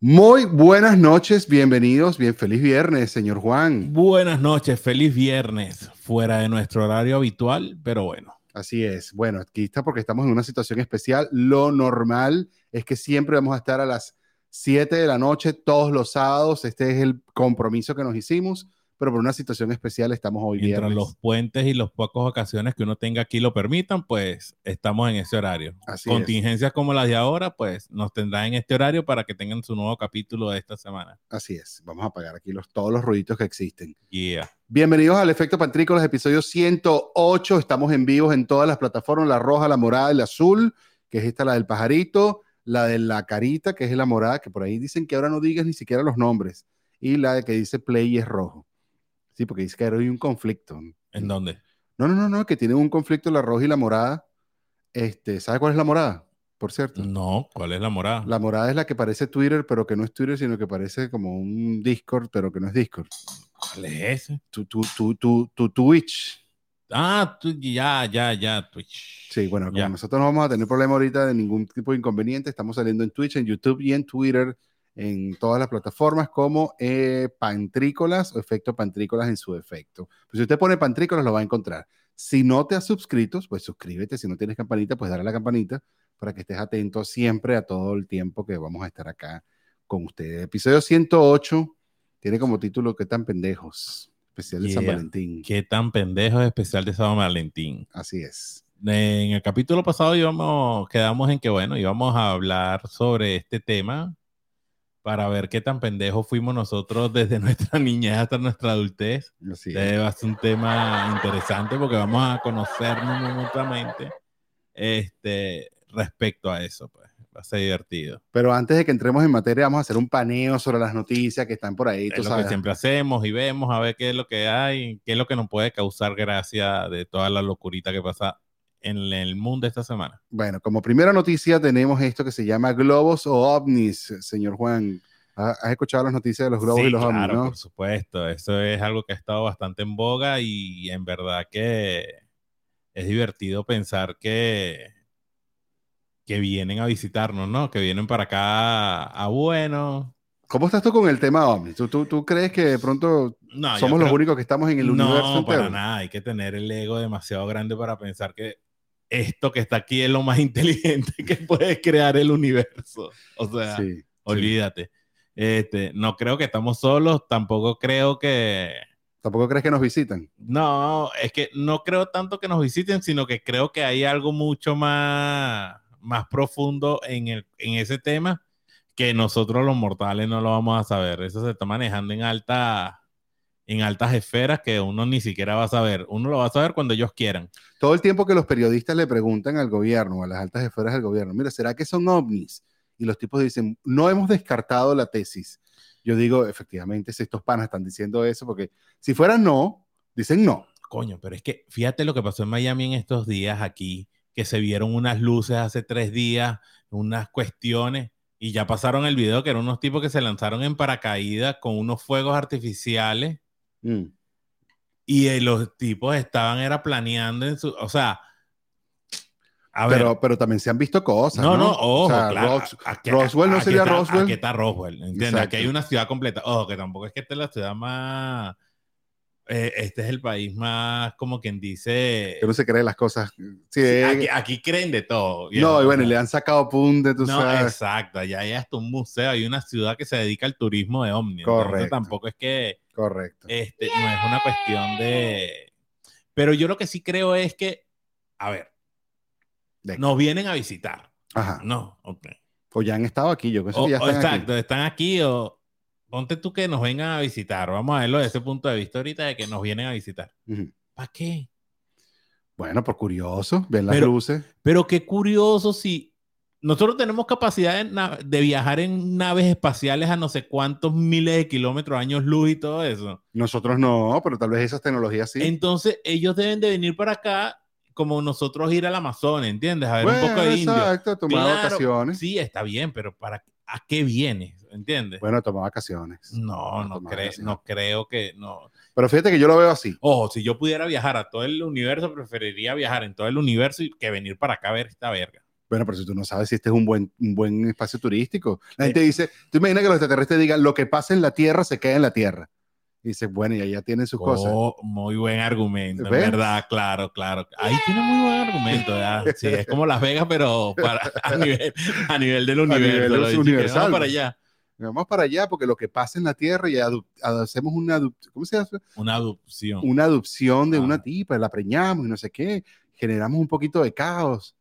Muy buenas noches, bienvenidos, bien feliz viernes, señor Juan. Buenas noches, feliz viernes, fuera de nuestro horario habitual, pero bueno. Así es, bueno, aquí está porque estamos en una situación especial. Lo normal es que siempre vamos a estar a las 7 de la noche todos los sábados. Este es el compromiso que nos hicimos pero por una situación especial estamos hoy Mientras los puentes y las pocas ocasiones que uno tenga aquí lo permitan, pues estamos en ese horario. Contingencias como las de ahora, pues nos tendrán en este horario para que tengan su nuevo capítulo de esta semana. Así es. Vamos a apagar aquí los, todos los ruiditos que existen. Yeah. Bienvenidos al Efecto Pantrícolas, episodio 108. Estamos en vivo en todas las plataformas, la roja, la morada, el azul, que es esta la del pajarito, la de la carita, que es la morada, que por ahí dicen que ahora no digas ni siquiera los nombres, y la de que dice play es rojo. Sí, porque dice que hay un conflicto. ¿En dónde? No, no, no, no, que tiene un conflicto la roja y la morada. Este, ¿sabe cuál es la morada? Por cierto. No, ¿cuál es la morada? La morada es la que parece Twitter, pero que no es Twitter, sino que parece como un Discord, pero que no es Discord. ¿Cuál es ese? Tu, tu, tu, tu, tu Twitch. Ah, ya, ya, ya, Twitch. Sí, bueno, como nosotros no vamos a tener problema ahorita de ningún tipo de inconveniente, estamos saliendo en Twitch, en YouTube y en Twitter en todas las plataformas como eh, Pantrícolas o Efecto Pantrícolas en su efecto. Pues si usted pone Pantrícolas lo va a encontrar. Si no te has suscrito, pues suscríbete. Si no tienes campanita, pues dale a la campanita para que estés atento siempre a todo el tiempo que vamos a estar acá con ustedes. Episodio 108 tiene como título ¿Qué tan pendejos? Especial de San Valentín. ¿Qué tan pendejos especial de San Valentín? Así es. En el capítulo pasado íbamos, quedamos en que, bueno, íbamos a hablar sobre este tema para ver qué tan pendejos fuimos nosotros desde nuestra niñez hasta nuestra adultez. Así es. Va a ser un tema interesante porque vamos a conocernos mutuamente este, respecto a eso. Pues. Va a ser divertido. Pero antes de que entremos en materia, vamos a hacer un paneo sobre las noticias que están por ahí. es lo que siempre hacemos y vemos a ver qué es lo que hay, qué es lo que nos puede causar gracia de toda la locurita que pasa en el mundo esta semana? Bueno, como primera noticia tenemos esto que se llama globos o ovnis, señor Juan. ¿Has escuchado las noticias de los globos y los ovnis? Claro, por supuesto. Eso es algo que ha estado bastante en boga y en verdad que es divertido pensar que, que vienen a visitarnos, ¿no? Que vienen para acá a bueno. ¿Cómo estás tú con el tema ovnis? ¿Tú, tú, crees que de pronto somos los únicos que estamos en el universo? No, para nada. Hay que tener el ego demasiado grande para pensar que esto que está aquí es lo más inteligente que puede crear el universo. O sea, olvídate. Este, no creo que estamos solos, tampoco creo que... ¿Tampoco crees que nos visitan? No, es que no creo tanto que nos visiten, sino que creo que hay algo mucho más, más profundo en, el, en ese tema que nosotros los mortales no lo vamos a saber. Eso se está manejando en alta en altas esferas que uno ni siquiera va a saber. Uno lo va a saber cuando ellos quieran. Todo el tiempo que los periodistas le preguntan al gobierno, a las altas esferas del gobierno, mira, ¿será que son ovnis? Y los tipos dicen, no hemos descartado la tesis. Yo digo, efectivamente, si estos panas están diciendo eso, porque si fuera no, dicen no. Coño, pero es que fíjate lo que pasó en Miami en estos días aquí, que se vieron unas luces hace tres días, unas cuestiones, y ya pasaron el video que eran unos tipos que se lanzaron en paracaídas con unos fuegos artificiales Mm. Y eh, los tipos estaban era planeando en su, o sea, a pero, ver. pero también se han visto cosas. No, no, ojo, claro. Roswell no sería Roswell. Aquí está Roswell, ¿entiendes? Aquí hay una ciudad completa. Ojo, que tampoco es que esta es la ciudad más. Eh, este es el país más, como quien dice. Que no se cree las cosas. Sí, eh, aquí, creen de todo. No, y bueno, le han sacado punte, tú no, sabes. Exacto, ya hay hasta un museo, hay una ciudad que se dedica al turismo de ovni. Correcto. tampoco es que Correcto. Este, no es una cuestión de... Pero yo lo que sí creo es que, a ver, nos vienen a visitar. Ajá. No, ok. O ya han estado aquí, yo creo que ya están exacto, están aquí o ponte tú que nos vengan a visitar. Vamos a verlo desde ese punto de vista ahorita de que nos vienen a visitar. ¿Para qué? Bueno, por curioso, ven las luces. Pero qué curioso si nosotros tenemos capacidad de, viajar en naves espaciales a no sé cuántos miles de kilómetros, años luz y todo eso. Nosotros no, pero tal vez esas tecnologías sí. Entonces, ellos deben de venir para acá como nosotros ir al Amazon, ¿entiendes? A ver un poco de indio. Exacto, tomar vacaciones. Sí, está bien, pero ¿para a qué vienes? ¿Entiendes? Bueno, tomar vacaciones. No, no, no creo que no. Pero fíjate que yo lo veo así. Ojo, si yo pudiera viajar a todo el universo, preferiría viajar en todo el universo que venir para acá a ver esta verga. Bueno, pero si tú no sabes si este es un buen, un buen espacio turístico. La gente dice, tú imaginas que los extraterrestres digan, lo que pasa en la Tierra se queda en la Tierra. Y dices, bueno, y allá tienen sus cosas. Oh, muy buen argumento, verdad, claro, claro. Ahí tiene muy buen argumento, ¿verdad? Sí, es como Las Vegas, pero para, a, nivel, a nivel del universo. nivel universal. Vamos para allá. Vamos para allá porque lo que pasa en la Tierra y hacemos una, ¿cómo se hace? Una adopción. Una adopción de Ah. una tipa, la preñamos y no sé qué, generamos un poquito de caos.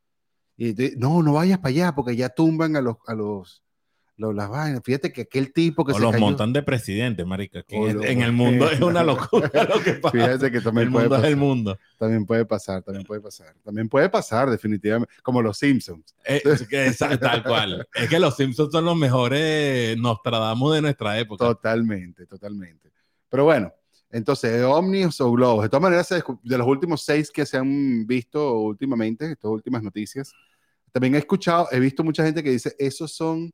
Y de- no, no vayas para allá porque ya tumban a los, a los, los- las vainas. Fíjate que aquel tipo que o se los cayó- montan de presidente, marica. que en, lo- en el mundo es una locura lo que pasa. Fíjate que también el puede mundo es pasar. el mundo. También puede pasar, también puede pasar. También puede pasar, definitivamente. Como los Simpsons. Eh, es que es tal cual. Es que los Simpsons son los mejores Nostradamus de nuestra época. Totalmente, totalmente. Pero bueno, entonces, ovnis o globos. De todas maneras, de los últimos seis que se han visto últimamente, estas últimas noticias, también he escuchado, he visto mucha gente que dice, esos son,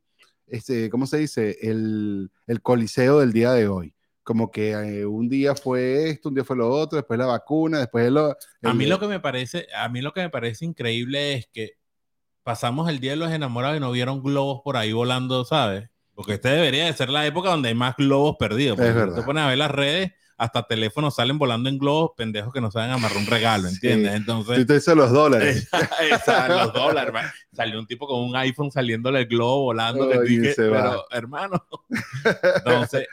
este, ¿cómo se dice? El, el coliseo del día de hoy. Como que eh, un día fue esto, un día fue lo otro, después la vacuna, después lo... A el- mí lo que me parece, a mí lo que me parece increíble es que pasamos el día de los enamorados y no vieron globos por ahí volando, ¿sabes? Porque este debería de ser la época donde hay más globos perdidos. Porque Es verdad. te pones a ver las redes, hasta teléfonos salen volando en globos, pendejos que no saben amarrar un regalo, ¿entiendes? Sí. Entonces, Tú te dices los dólares. esa, los dólares, man. Salió un tipo con un iPhone saliéndole el globo volando. que Ay, dije, se va. pero, hermano. Entonces,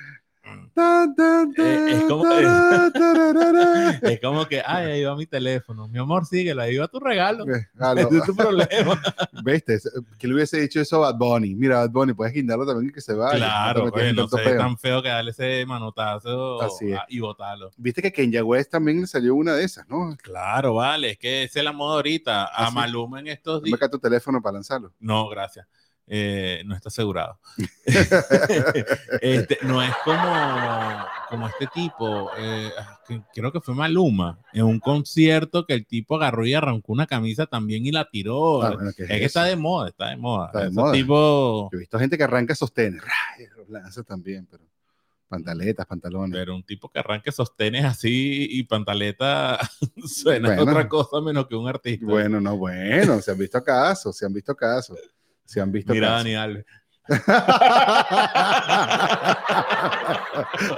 Eh, es como- es que, ay, ahí va mi teléfono. Mi amor, síguelo, ahí va tu regalo. No. Ese es tu problema. ¿Viste? Que le hubiese dicho eso a Bad Bunny. Mira, Bad Bunny, puedes guindarlo también y que se vaya. Claro, no pues, no tanto sé, peo. tan feo que darle ese manotazo Así es. a- y botarlo. Viste que Kenya West también le salió una de esas, ¿no? Claro, vale, es que es la moda ahorita. A. Maluma en estos Me días. tu teléfono para lanzarlo. No, gracias. Eh, no está asegurado. Este, no es como, como este tipo, eh, que creo que fue Maluma, en un concierto que el tipo agarró y arrancó una camisa también y la tiró. Ah, bueno, ¿qué es es que está de moda, está de moda. Está de Esos moda. tipos- Yo he visto gente que arranca sostenes. lanza también, pero pantaletas, pantalones. Pero un tipo que arranque sostenes así y pantaleta suena Bueno. otra cosa menos que un artista. Bueno, no, bueno, se han visto casos, se han visto casos. Se han visto Mira. Dani. Perdón.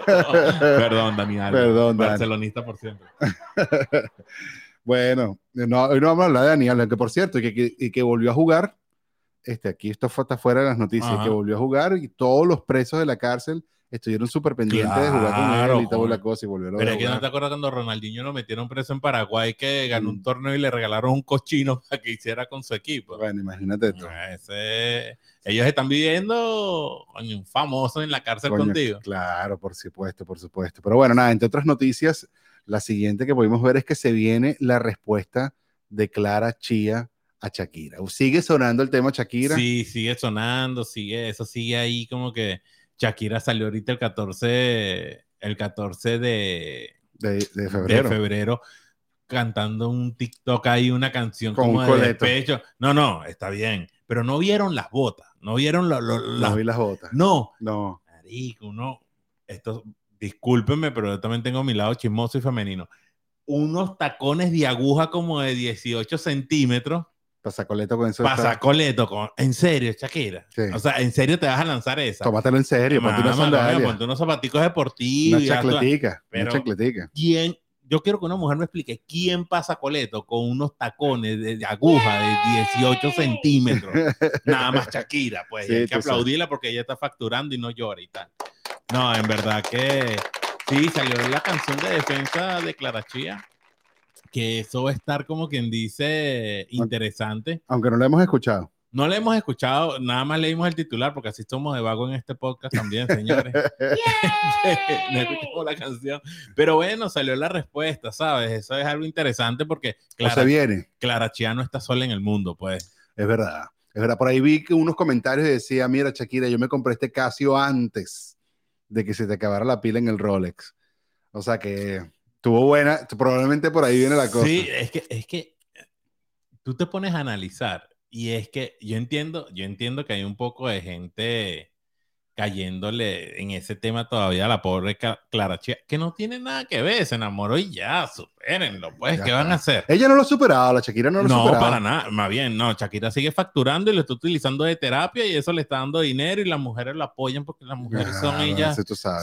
Perdón, Dani Alves. Perdón, Dani. Barcelonista por siempre. Bueno, no, hoy no vamos a hablar de Daniel, que por cierto, y que, que- y que volvió a jugar. Este, aquí esto fue hasta fuera de las noticias, Ajá. que volvió a jugar y todos los presos de la cárcel estuvieron súper pendientes de jugar con Claro, él y joder. la cosa y volvieron Pero a es que no jugar. te acuerdas cuando Ronaldinho lo metieron preso en Paraguay que ganó Mm. un torneo y le regalaron un cochino para que hiciera con su equipo. Bueno, imagínate tú. Ese- ellos están viviendo un famoso en la cárcel Coño, contigo. Claro, por supuesto, por supuesto. Pero bueno, nada, entre otras noticias, la siguiente que pudimos ver es que se viene la respuesta de Clara Chía a Shakira. Sigue sonando el tema Shakira. Sí, sigue sonando, sigue, eso sigue ahí como que Shakira salió ahorita el 14, el 14 de, De, de de febrero. febrero cantando un TikTok ahí, una canción Con como un de despecho. No, no, está bien, pero no vieron las botas, no vieron lo- lo- No las... vi las botas. No, No. marico, no, esto, discúlpenme, pero yo también tengo mi lado chismoso y femenino. Unos tacones de aguja como de 18 centímetros Pasacoleto con eso. Pasacoleto, con, en serio, Shakira. Sí. O sea, en serio te vas a lanzar esa. Tómatelo en serio, ponte una Mamá, sandalia. coño, ponte unos zapaticos deportivos. Una chacletica. Una chacletica. ¿Quién? Yo quiero que una mujer me explique quién pasa coleto con unos tacones de, de aguja de 18 centímetros. Nada más Shakira, pues. Sí, hay que tú sabes. aplaudirla porque ella está facturando y no llora y tal. No, en verdad que sí, salió la canción de defensa de Clara Chía. Que eso va a estar como quien dice interesante. Aunque no lo hemos escuchado. No le hemos escuchado, nada más leímos el titular, porque así somos de vago en este podcast también, señores. no escuchamos la canción. Pero bueno, salió la respuesta, ¿sabes? Eso es algo interesante porque O se Clara, viene. Clara Chía no está sola en el mundo, pues. Es verdad. Es verdad. Por ahí vi que unos comentarios decía, mira, Shakira, yo me compré este Casio antes de que se te acabara la pila en el Rolex. O sea que tuvo buena, probablemente por ahí viene la cosa. Sí, es que, es que tú te pones a analizar y es que yo entiendo, yo entiendo que hay un poco de gente cayéndole en ese tema todavía a la pobre Clara Chía, que no tiene nada que ver, se enamoró y ya, supérenlo, pues, ¿qué van a hacer? Ella no lo ha superado, la Shakira no lo ha superado. No, para nada, más bien, no, Shakira sigue facturando y lo está utilizando de terapia y eso le está dando dinero y las mujeres lo apoyan porque las mujeres son ellas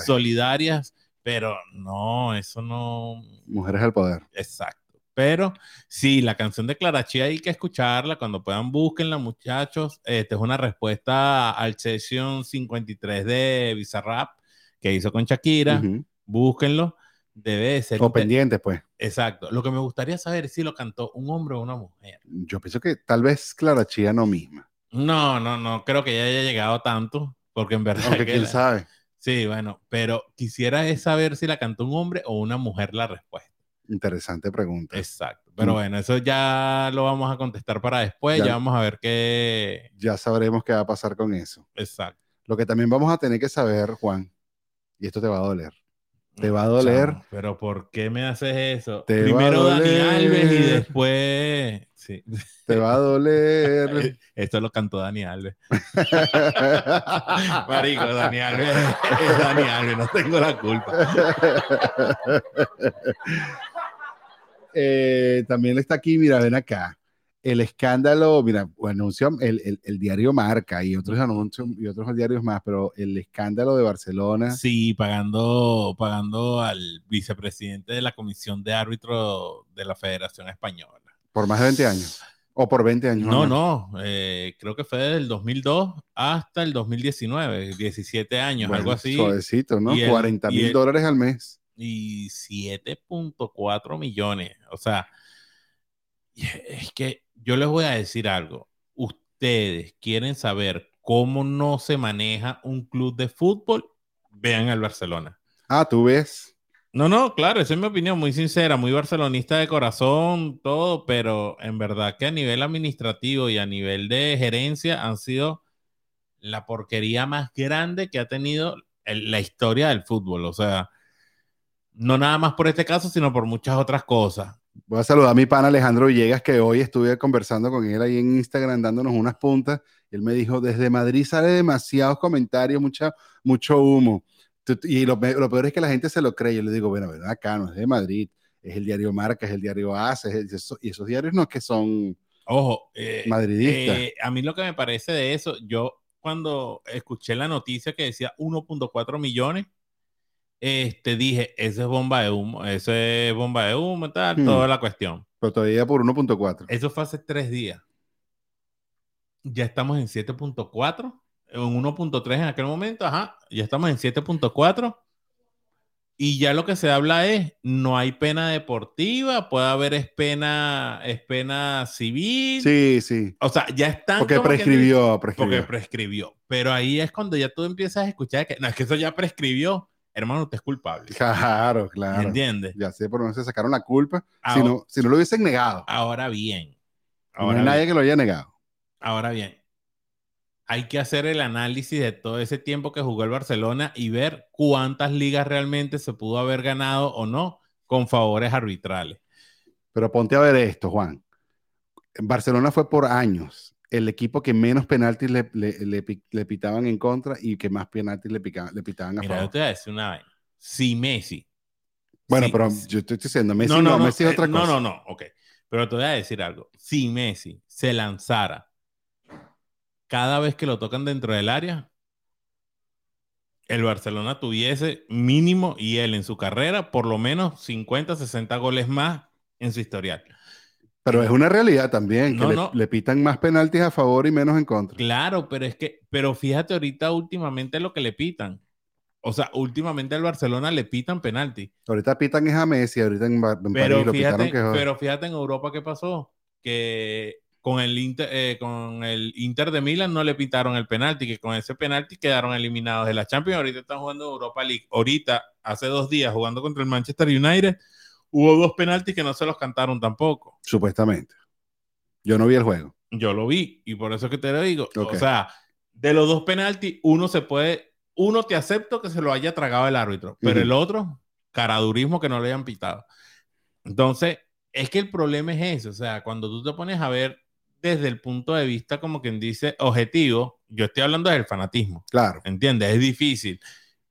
solidarias, pero no, eso no... Mujeres al poder. Exacto. Pero sí, la canción de Clarachía hay que escucharla. Cuando puedan, búsquenla, muchachos. Esta es una respuesta al Session 53 de Bizarrap que hizo con Shakira. Búsquenlo. Debe ser. O pendiente, pues. Exacto. Lo que me gustaría saber es si lo cantó un hombre o una mujer. Yo pienso que tal vez Clarachía no misma. No, no, no. Creo que ya haya llegado tanto. Porque en verdad. Aunque quién sabe. Sí, bueno. Pero quisiera saber si la cantó un hombre o una mujer la respuesta. Interesante pregunta. Exacto. Pero mm. bueno, eso ya lo vamos a contestar para después. Ya, vamos a ver qué. Ya sabremos qué va a pasar con eso. Exacto. Lo que también vamos a tener que saber, Juan, y esto te va a doler. Te va a doler. pero ¿por qué me haces eso? Primero Dani Alves y después. Sí. Te va a doler. Esto lo cantó Dani Alves. Marico, Dani Alves. Dani Alves, no tengo la culpa. Eh, también está aquí, mira, ven acá. El escándalo, mira, anunció el, el, diario Marca y otros anuncios y otros diarios más, pero el escándalo de Barcelona. Sí, pagando, pagando al vicepresidente de la Comisión de Árbitro de la Federación Española. Por más de 20 años. O por 20 años. No, no, eh, creo que fue desde el 2002 hasta el 2019, 17 años, algo así. Suavecito, ¿no? 40 mil dólares al mes y 7.4 millones. O sea, es que yo les voy a decir algo. Ustedes quieren saber cómo no se maneja un club de fútbol, vean al Barcelona. Ah, tú ves. No, no, claro, esa es mi opinión, muy sincera, muy barcelonista de corazón, todo, pero en verdad que a nivel administrativo y a nivel de gerencia han sido la porquería más grande que ha tenido la historia del fútbol. O sea, no nada más por este caso, sino por muchas otras cosas. Voy a saludar a mi pan Alejandro Villegas, que hoy estuve conversando con él ahí en Instagram, dándonos unas puntas. Él me dijo, desde Madrid sale demasiados comentarios, mucha, mucho humo. Y lo, peor es que la gente se lo cree. Yo le digo, bueno, bueno, acá no es de Madrid, es el diario Marca, es el diario ACE, y esos diarios no es que son Ojo, eh, madridistas. Eh, a mí lo que me parece de eso, yo cuando escuché la noticia que decía 1.4 millones, este, dije, ese es bomba de humo, ese es bomba de humo, tal, hmm. toda la cuestión. Pero todavía por 1.4. Eso fue hace tres días. Ya estamos en 7.4, en 1.3 en aquel momento, ajá, ya estamos en 7.4. Y ya lo que se habla es, no hay pena deportiva, puede haber es pena, es pena civil. Sí, sí. O sea, ya están... Porque prescribió, prescribió. Porque prescribió. Pero ahí es cuando ya tú empiezas a escuchar que, no, es que eso ya prescribió hermano, usted es culpable. Claro, claro. ¿Entiendes? Ya sé por dónde se sacaron la culpa. si, no, si no lo hubiesen negado. Ahora bien. Ahora no hay nadie que lo haya negado. Ahora bien. Hay que hacer el análisis de todo ese tiempo que jugó el Barcelona y ver cuántas ligas realmente se pudo haber ganado o no con favores arbitrales. Pero ponte a ver esto, Juan. Barcelona fue por años el equipo que menos penaltis le, le, pitaban en contra y que más penaltis le, le pitaban a Mira, favor. Yo te voy a decir una vez. Si Messi. Bueno, pero yo estoy diciendo, Messi no, no, Messi es otra cosa. No, no, no, ok. Pero te voy a decir algo. Si Messi se lanzara cada vez que lo tocan dentro del área, el Barcelona tuviese mínimo y él en su carrera por lo menos 50, 60 goles más en su historial. Pero es una realidad también, que le, pitan más penaltis a favor y menos en contra. Claro, pero es que, pero fíjate ahorita últimamente lo que le pitan. O sea, últimamente al Barcelona le pitan penalti. Ahorita pitan es a Messi, ahorita en, pero lo fíjate, Pero fíjate en Europa qué pasó, que con el, Inter, eh, con el Inter de Milan no le pitaron el penalti, que con ese penalti quedaron eliminados de la Champions. Ahorita están jugando Europa League. Ahorita, hace dos días, jugando contra el Manchester United, hubo dos penaltis que no se los cantaron tampoco. Supuestamente. Yo no vi el juego. Yo lo vi y por eso es que te lo digo. O sea, de los dos penaltis, uno se puede, uno te acepto que se lo haya tragado el árbitro, pero el otro, caradurismo que no le hayan pitado. Entonces, es que el problema es eso. O sea, cuando tú te pones a ver desde el punto de vista, como quien dice, objetivo, yo estoy hablando del fanatismo, Claro. ¿entiendes? Es difícil.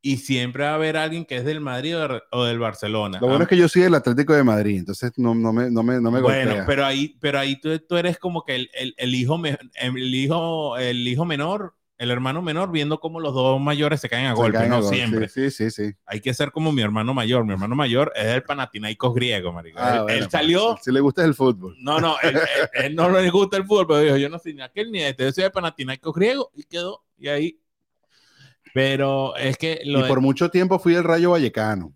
Y siempre va a haber alguien que es del Madrid o de- o del Barcelona. Lo bueno Ah, es que yo soy del Atlético de Madrid, entonces no, no me, no me, no me bueno, golpea. pero ahí, pero ahí tú, tú eres como que el, el- el hijo, me- el, hijo, el hijo menor, el hermano menor, viendo cómo los dos mayores se caen a Se golpe, caen a no gol. siempre. Sí, sí, sí. sí. Hay que ser como mi hermano mayor. Mi hermano mayor es el Panathinaikos griego, marico. Ah, él, bueno, él pues, salió... Si le gusta el fútbol. No, no, él, él- él no le gusta el fútbol, pero dijo, yo no soy ni aquel ni este, yo soy de Panathinaikos griego y quedó, y ahí. Pero es que lo y de- por mucho tiempo fui el Rayo Vallecano.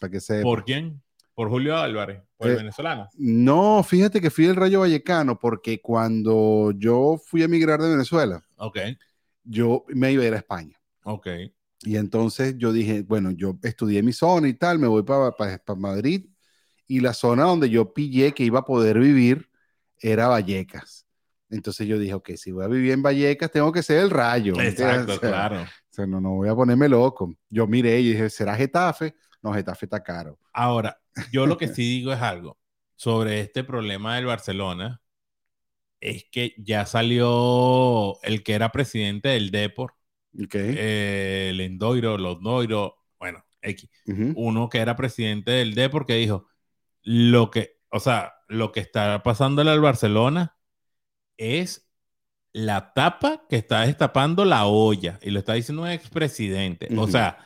Para que sepa. ¿Por quién? Por Julio Álvarez, por el Eh, venezolano. No, fíjate que fui el Rayo Vallecano porque cuando yo fui a emigrar de Venezuela, Ok, yo me iba a ir a España. ok. Y entonces yo dije, bueno, yo estudié mi zona y tal, me voy para Madrid y la zona donde yo pillé que iba a poder vivir era Vallecas. Entonces yo dije, ok, si voy a vivir en Vallecas, tengo que ser el rayo. Exacto, O sea, claro. O sea, no, no voy a ponerme loco. Yo miré y dije, ¿será Getafe? No, Getafe está caro. Ahora, yo lo que sí digo es algo sobre este problema del Barcelona, es que ya salió el que era presidente del Depor, Ok. eh, el Endoiro, los Noiro, bueno, X. Uno que era presidente del D porque dijo lo que, o sea, lo que está pasándole al Barcelona es la tapa que está destapando la olla y lo está diciendo un expresidente. O sea,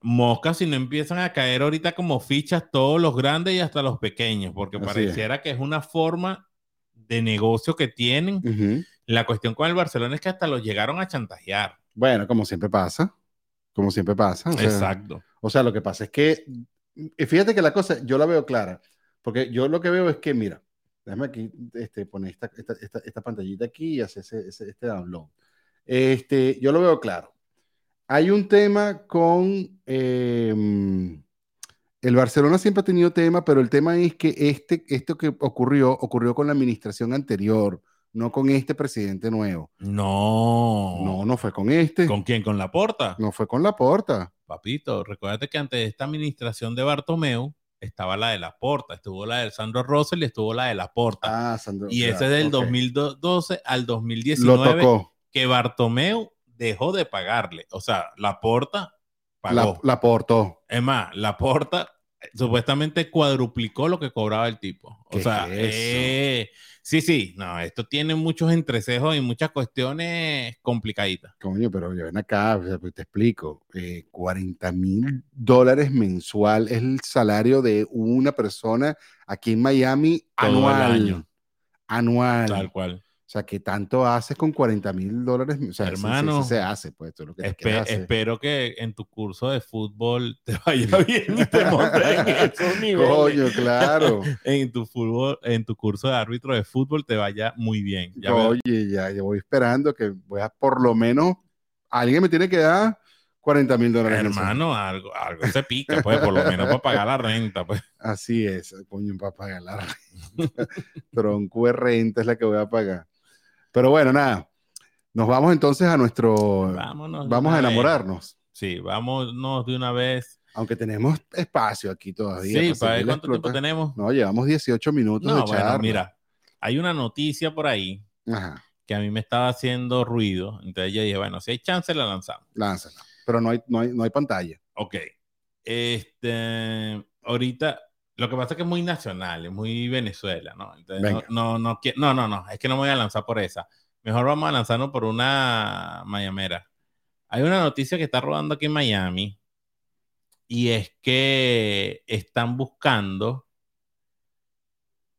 moscas si no empiezan a caer ahorita como fichas todos los grandes y hasta los pequeños, porque Así pareciera que es una forma de negocio que tienen. La cuestión con el Barcelona es que hasta los llegaron a chantajear. Bueno, como siempre pasa. Como siempre pasa. o sea, Exacto. O sea, lo que pasa es que, fíjate que la cosa, yo la veo clara, porque yo lo que veo es que, mira, déjame aquí este, poner esta, esta, esta, esta pantallita aquí y hacer ese, ese- este download. Este, yo lo veo claro. Hay un tema con, eh, el Barcelona siempre ha tenido tema, pero el tema es que este, esto que ocurrió, ocurrió con la administración anterior, no con este presidente nuevo. No. No, no fue con este, ¿Con quién? ¿Con la porta? no fue con la porta. Papito, recuérdate que antes de esta administración de Bartomeu estaba la de la Porta, estuvo la de Sandro Rosell y estuvo la de la Porta. Ah, Sandro. y ese es del ok. 2012 al Lo 2019 tocó. que Bartomeu dejó de pagarle. O sea, la Porta La, pagó. la portó. Es más, la Porta supuestamente cuadruplicó lo que cobraba el tipo. O ¿Qué sea, es eh, sí, sí, no, esto tiene muchos entrecejos y muchas cuestiones complicaditas. Coño, pero ya ven acá, o sea, pues te explico. eh, 40 mil dólares mensual es el salario de una persona aquí en Miami Todo el año. Anual. Tal cual. O sea, ¿qué tanto haces con 40 mil dólares? O sea, sí, sí, Hermano, sí se hace, pues, eso es lo que Espe- hacer. espero que en tu curso de fútbol te vaya bien y te montes en esos niveles. Coño, claro. En tu fútbol, en tu curso de árbitro de fútbol te vaya muy bien. Ya ves. Oye, ya, yo voy esperando que voy a, por lo menos, alguien me tiene que dar 40 mil dólares. Hermano, algo, algo se pica, pues, por lo menos para pagar la renta, pues. Así es, coño, para pagar la renta. Tronco de renta es la que voy a pagar. Pero bueno, nada. Nos vamos entonces a nuestro. Vámonos. Vamos a una vez. enamorarnos. Sí, vámonos de una vez. Aunque tenemos espacio aquí todavía. Sí, para ver cuánto tiempo explotando. tenemos. No, llevamos 18 minutos No, de bueno, charla. mira, hay una noticia por ahí Ajá, que a mí me estaba haciendo ruido. Entonces yo dije, bueno, si hay chance, la lanzamos. lánzala. Pero no hay, no hay, no hay pantalla. Ok. Este, ahorita, lo que pasa es que es muy nacional, es muy Venezuela, ¿no? Entonces, no, no, no, no, no, no, es que no me voy a lanzar por esa. Mejor vamos a lanzarnos por una mayamera. Hay una noticia que está rodando aquí en Miami y es que están buscando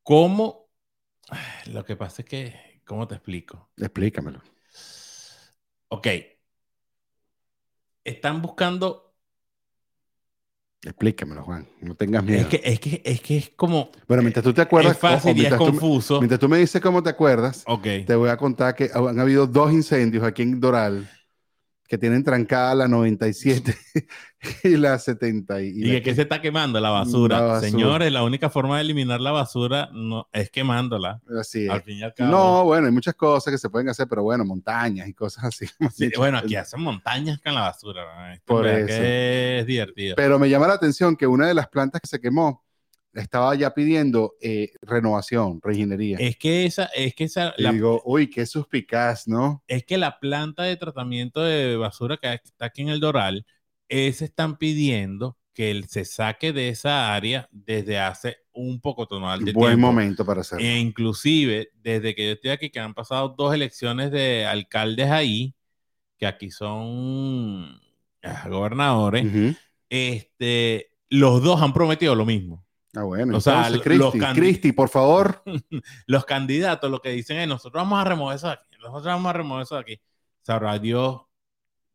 cómo. Lo que pasa es que, ¿cómo te explico? Explícamelo. Ok. Están buscando Explícamelo, Juan. No tengas miedo. Es que, es que, es que es como. bueno, mientras tú te acuerdas. es fácil y es mientras, tú, confuso. mientras tú me dices cómo te acuerdas, Ok. te voy a contar que han habido dos incendios aquí en Doral que tienen trancada la 97 y la 70. Y, Y, la que, se está quemando la basura. La basura. Señores, la única forma de eliminar la basura no, es quemándola. Así es. Al fin y al cabo. No, bueno, hay muchas cosas que se pueden hacer, pero bueno, montañas y cosas así. Sí, bueno, aquí hacen montañas con la basura. Por eso. que es divertido. Pero me llama la atención que una de las plantas que se quemó estaba ya pidiendo eh, renovación, reingeniería. Es que esa, es que esa, la- digo, uy, qué suspicaz, ¿no? es que la planta de tratamiento de basura que está aquí en el Doral, es están pidiendo que él se saque de esa área desde hace un poco tonal de Buen tiempo. momento para hacerlo. E inclusive, desde que yo estoy aquí, que han pasado dos elecciones de alcaldes ahí, que aquí son ah, gobernadores, este, los dos han prometido lo mismo. Ah, bueno. O sea, entonces, los por favor. Los candidatos lo que dicen es, nosotros vamos a remover eso de aquí, nosotros vamos a remover eso de aquí. Sabrá Dios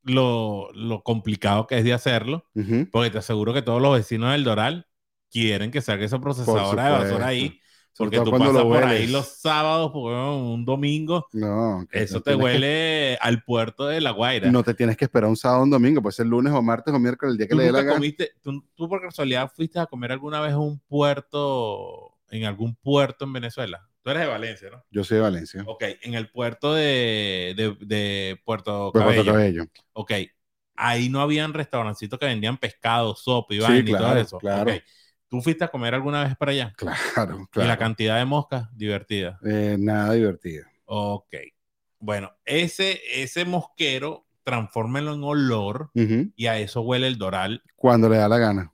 lo, lo complicado que es de hacerlo, porque te aseguro que todos los vecinos del Doral quieren que salga esa procesadora de basura ahí, porque tú pasas lo por ahí los sábados, un domingo, No, eso no te que- huele al puerto de La Guaira. No te tienes que esperar un sábado o un domingo, puede ser lunes o martes o miércoles, el día que ¿Tú, le dé la gana. tú, tú por casualidad fuiste a comer alguna vez en un puerto, en algún puerto en Venezuela? Tú eres de Valencia, ¿no? Yo soy de Valencia. Ok, en el puerto de, de, de Puerto Pues, Puerto Cabello. Cabello. Ok, ahí no habían restaurancitos que vendían pescado, sopa y Sí, y todo eso. claro. ¿Tú fuiste a comer alguna vez para allá? Claro, Y la claro. cantidad de moscas, divertida. Eh, nada divertido. Ok. Bueno, ese, ese mosquero, transfórmenlo en olor y a eso huele el doral. Cuando le da la gana.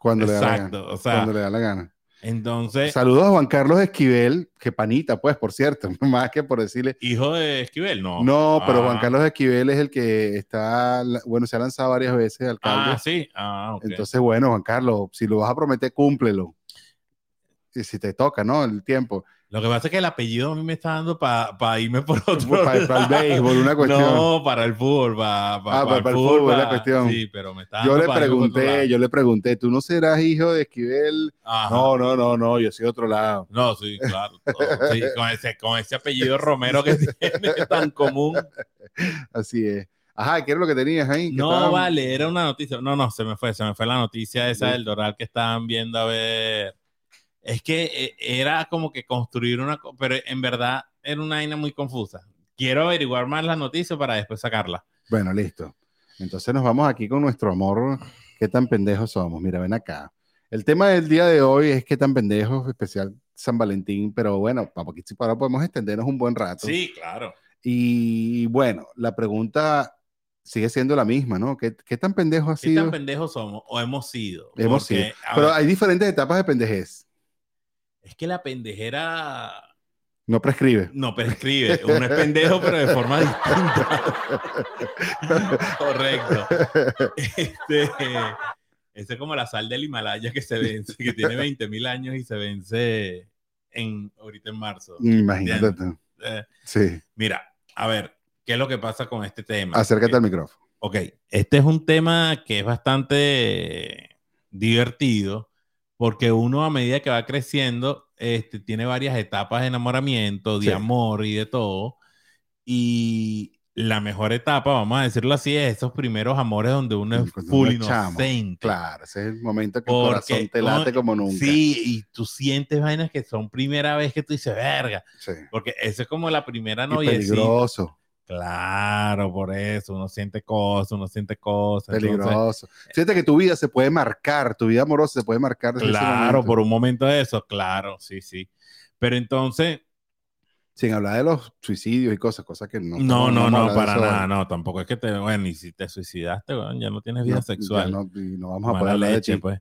Cuando le da la gana. Exacto. O sea, Cuando le da la gana. Entonces, Saludos a Juan Carlos Esquivel, que panita, pues, por cierto, más que por decirle. hijo de Esquivel, no. No, pero Juan Ah. Carlos Esquivel es el que está, bueno, se ha lanzado varias veces alcalde. Ah, sí. Ah, ok. Entonces, bueno, Juan Carlos, si lo vas a prometer, cúmplelo. Y si te toca, ¿no? El tiempo. Lo que pasa es que el apellido a mí me está dando para irme por otro Para, para el béisbol, una cuestión. No, para el fútbol, para, Ah, para- el fútbol, para- la cuestión. Sí, pero me está yo le pregunté, yo le pregunté, ¿tú no serás hijo de Esquivel? Ajá. No, no, no, no, yo soy de otro lado. No, sí, claro. todo, sí, con, ese, con ese apellido Romero que tiene tan común. Así es. Ajá, ¿qué era lo que tenías ahí? ¿Qué No, estaban- vale, era una noticia. No, no, se me fue, se me fue la noticia esa Sí. del Doral que estaban viendo a ver. Es que eh, era como que construir una, pero en verdad era una vaina muy confusa. Quiero averiguar más la noticia para después sacarla. Bueno, listo. Entonces nos vamos aquí con nuestro amor. ¿Qué tan pendejos somos? Mira, ven acá. El tema del día de hoy es qué tan pendejos, especial San Valentín, pero bueno, para aquí para podemos extendernos un buen rato. Sí, claro. Y bueno, la pregunta sigue siendo la misma, ¿no? ¿Qué, qué tan pendejo ha ¿Qué sido? tan pendejos somos o hemos sido? Hemos Porque, sido. Pero ver, hay diferentes etapas de pendejez. Es que la pendejera No prescribe. no prescribe. Uno es pendejo, pero de forma distinta. Correcto. Este, ese es como la sal del Himalaya que se vence, que tiene 20 mil años y se vence en, ahorita en marzo. Imagínate. Eh, Sí. mira, a ver, ¿qué es lo que pasa con este tema? Acércate al micrófono. Ok, este es un tema que es bastante divertido porque uno a medida que va creciendo este, tiene varias etapas de enamoramiento, de Sí. amor y de todo. Y la mejor etapa, vamos a decirlo así, es esos primeros amores donde uno es Cuando full uno es chamo. inocente. Claro, ese es el momento que el Porque, corazón te late no, como nunca. Sí, y tú sientes vainas que son primera vez que tú dices, verga, Sí. porque eso es como la primera Y noviecita. peligroso, Claro, por eso, uno siente cosas, uno siente cosas. entonces- peligroso. Fíjate que tu vida se puede marcar, tu vida amorosa se puede marcar desde Claro, por un momento de eso, claro, sí, sí. Pero entonces, Sin hablar de los suicidios y cosas, cosas que no. no, no, no, de para nada, no, tampoco es que te, bueno, y si te suicidaste, bueno, ya no tienes vida No, sexual. no, y no vamos a poder de leche, ti. pues.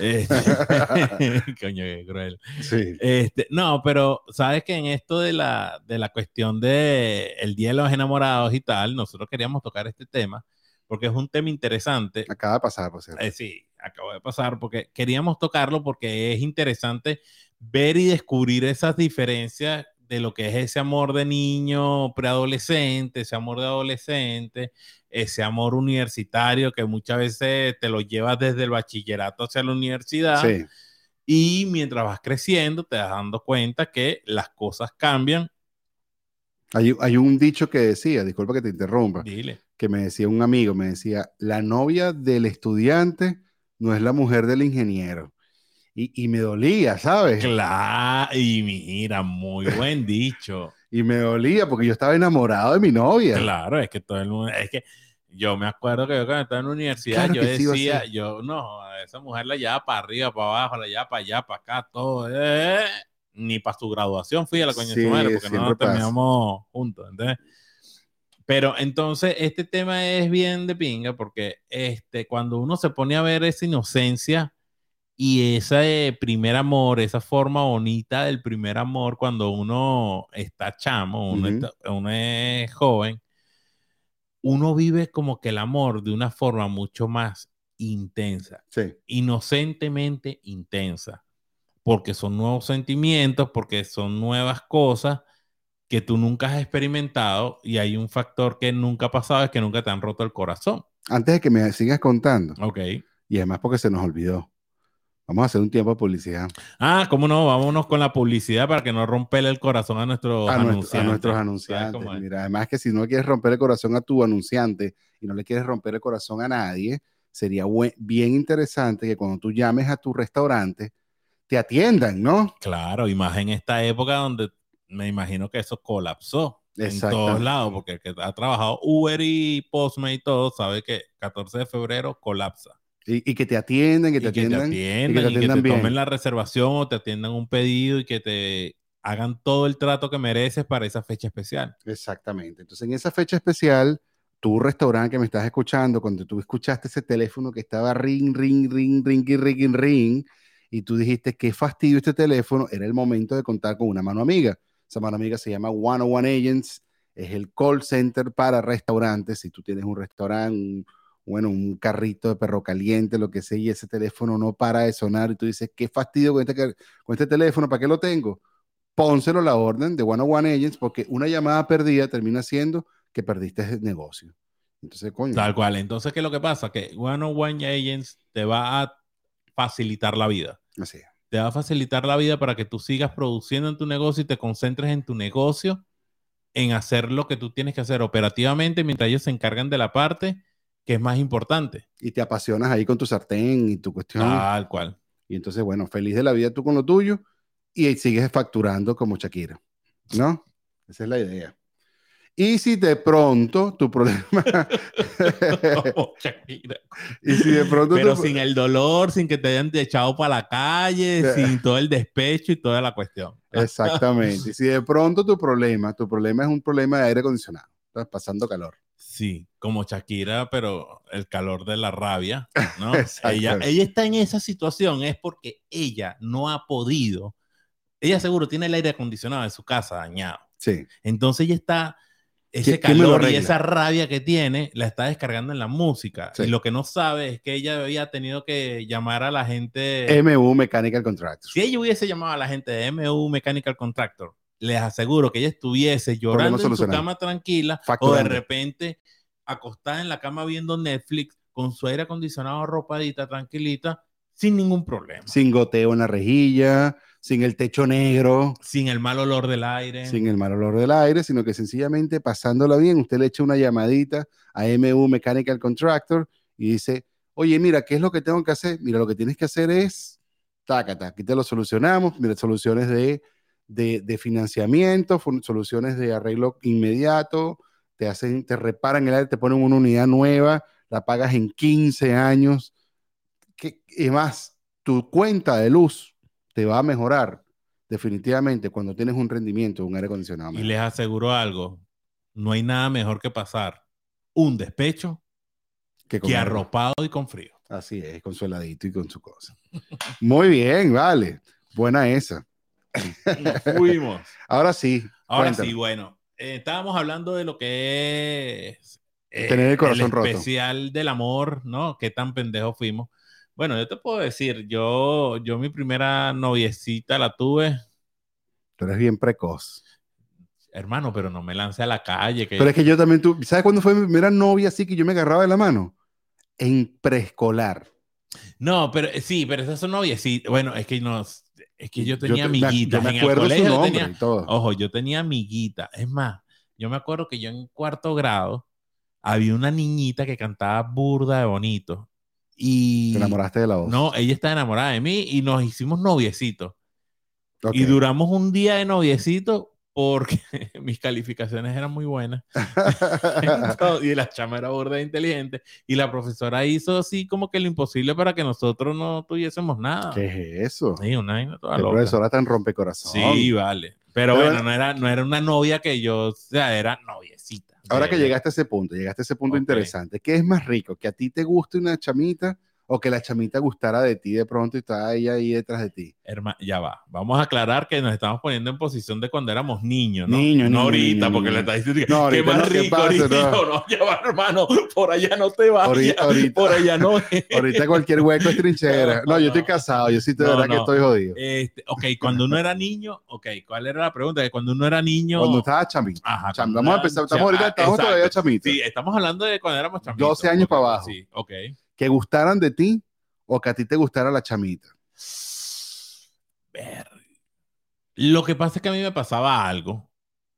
Eh, Coño, qué cruel. Sí. Este, no, pero sabes que en esto de la, de la cuestión de el Día de los Enamorados y tal, nosotros queríamos tocar este tema porque es un tema interesante. Acaba de pasar, por cierto. Eh, sí, acabo de pasar porque queríamos tocarlo porque es interesante ver y descubrir esas diferencias de lo que es ese amor de niño preadolescente, ese amor de adolescente, ese amor universitario que muchas veces te lo llevas desde el bachillerato hacia la universidad Sí. y mientras vas creciendo te das dando cuenta que las cosas cambian. Hay, hay un dicho que decía, disculpa que te interrumpa, Dile. que me decía un amigo, me decía, la novia del estudiante no es la mujer del ingeniero. Y, y me dolía, ¿sabes? Claro, y mira, muy buen dicho. Y me dolía porque yo estaba enamorado de mi novia. Claro, es que todo el mundo, es que Yo me acuerdo que yo cuando estaba en la universidad, Claro yo sí decía, ser. yo no, a esa mujer la llevaba para arriba, para abajo, la llevaba para allá, para acá, todo. eh, Ni para su graduación fui a la coña de Sí, su madre, porque no terminamos juntos. ¿entendés? Pero entonces este tema es bien de pinga porque este, cuando uno se pone a ver esa inocencia y ese primer amor, esa forma bonita del primer amor cuando uno está chamo, uno, está- uno es joven, uno vive como que el amor de una forma mucho más intensa, Sí, inocentemente intensa, porque son nuevos sentimientos, porque son nuevas cosas que tú nunca has experimentado y hay un factor que nunca ha pasado, es que nunca te han roto el corazón. antes de que me sigas contando, Ok. y además porque se nos olvidó, vamos a hacer un tiempo de publicidad Ah, cómo no, vámonos con la publicidad para que no romperle el corazón a nuestros a, nuestro- anunciantes. a nuestros ¿Sabes anunciantes. cómo es? Mira, además que si no quieres romper el corazón a tu anunciante y no le quieres romper el corazón a nadie, sería buen- bien interesante que cuando tú llames a tu restaurante, te atiendan, ¿no? Claro, y más en esta época donde me imagino que eso colapsó en todos lados, porque el que ha trabajado Uber y Postmates y todo sabe que 14 de febrero colapsa. Y, y que te atienden, que y te que te atiendan. atiendan, y que te y que atiendan te tomen la reservación o te atiendan un pedido y que te hagan todo el trato que mereces para esa fecha especial. Exactamente. Entonces, en esa fecha especial, tu restaurante que me estás escuchando, cuando tú escuchaste ese teléfono que estaba ring, ring, ring, ring, ring, ring, ring, y tú dijiste, qué fastidio este teléfono, era el momento de contar con una mano amiga. Esa mano amiga se llama 101 Agents, es el call center para restaurantes. Si tú tienes un restaurante, un- bueno, un carrito de perro caliente, lo que sea, y ese teléfono no para de sonar, y tú dices, qué fastidio con este, con este teléfono, ¿para qué lo tengo? Pónselo la orden de 101 Agents, porque una llamada perdida termina siendo que perdiste el negocio. Entonces, coño. Tal cual. Entonces, ¿qué es lo que pasa? Que One on One Agents te va a facilitar la vida. Así es. Te va a facilitar la vida para que tú sigas produciendo en tu negocio y te concentres en tu negocio, en hacer lo que tú tienes que hacer operativamente mientras ellos se encargan de la parte que es más importante. Y te apasionas ahí con tu sartén y tu cuestión. Tal cual. Y entonces, bueno, feliz de la vida tú con lo tuyo y ahí sigues facturando como Shakira. ¿No? Esa es la idea. Y si de pronto tu problema. Oh, y si de pronto Pero tu- sin el dolor, sin que te hayan echado para la calle, sin todo el despecho y toda la cuestión. Exactamente. Y si de pronto tu problema, tu problema es un problema de aire acondicionado. Estás pasando calor. Sí, como Shakira, pero el calor de la rabia, ¿no? Ella, ella está en esa situación, es porque ella no ha podido. Ella seguro tiene el aire acondicionado de su casa dañado. Sí. Entonces ella está, ese ¿Quién me lo calor y esa rabia que tiene, la está descargando en la música. Sí. Y lo que no sabe es que ella había tenido que llamar a la gente. MU Mechanical Contractors. Si ella hubiese llamado a la gente de MU Mechanical Contractor, les aseguro que ella estuviese llorando en su cama tranquila o de repente acostada en la cama viendo Netflix con su aire acondicionado arropadita, tranquilita, sin ningún problema. Sin goteo en la rejilla, sin el techo negro, Sin el mal olor del aire. sin el mal olor del aire, sino que sencillamente pasándola bien, usted le echa una llamadita a MU Mechanical Contractor y dice, oye, mira, ¿qué es lo que tengo que hacer? Mira, lo que tienes que hacer es, tácata, aquí te lo solucionamos, mira, soluciones de, de, de financiamiento, soluciones de arreglo inmediato, te hacen, te reparan el aire, te ponen una unidad nueva, la pagas en 15 años, que, y más, tu cuenta de luz te va a mejorar definitivamente cuando tienes un rendimiento, un aire acondicionado. Y les aseguro algo, no hay nada mejor que pasar un despecho que, que arropado y con frío. Así es, con su heladito y con su cosa. Muy bien, vale. Buena esa. Nos fuimos. Ahora sí. Ahora cuéntame. sí, bueno, eh, estábamos hablando de lo que es eh, Tener el corazón roto. especial del amor, ¿no? Qué tan pendejos fuimos. Bueno, yo te puedo decir, yo, yo mi primera noviecita la tuve, Tú eres bien precoz. hermano, pero no me lancé a la calle. Que, Pero es que yo también, tú, ¿sabes cuándo fue mi primera novia así que yo me agarraba de la mano? En preescolar. No, pero eh, sí, pero esas son noviecitas. Bueno, es que no, es que yo tenía amiguitas. En el colegio yo nombre tenía, y todo. Ojo, yo tenía amiguita. Es más, yo me acuerdo que yo en cuarto grado había una niñita que cantaba burda de bonito. Y Te enamoraste de la voz. no, ella estaba enamorada de mí y nos hicimos noviecitos. Y duramos un día de noviecito, porque mis calificaciones eran muy buenas y la chama era burda inteligente y la profesora hizo así como que lo imposible para que nosotros no tuviésemos nada. ¿Qué es eso? Sí, una toda La loca. profesora tan rompecorazón. Sí, vale. Pero Pero- bueno, no era, no era una novia que yo, o sea, era noviecita. Ahora que llegaste a ese punto, llegaste a ese punto Ok. interesante, ¿qué es más rico? ¿Que a ti te guste una chamita o que la chamita gustara de ti de pronto y está ella ahí detrás de ti? Herma- ya va. Vamos a aclarar que nos estamos poniendo en posición de cuando éramos niños, ¿no? Niño, no niño, ahorita, niño, porque le estás diciendo que No, qué ahorita más no, ¿qué rico, pasa? ahorita No. no, ya va, hermano, por allá no te vas, Ahorita- ahorita. por allá no. Ahorita cualquier hueco es trinchera. No, yo estoy casado, yo sí No, verdad que estoy jodido. Este, ok, cuando uno era niño, ok, ¿cuál era la pregunta? Que cuando uno era niño... Cuando estaba chamita. Ajá, Cham- vamos a empezar, estamos ahorita, estamos todavía chamitos. Sí, estamos hablando de cuando éramos chamitos. 12 años para abajo. Sí, ok. Que gustaran de ti o que a ti te gustara la chamita. Ver. Lo que pasa es que a mí me pasaba algo,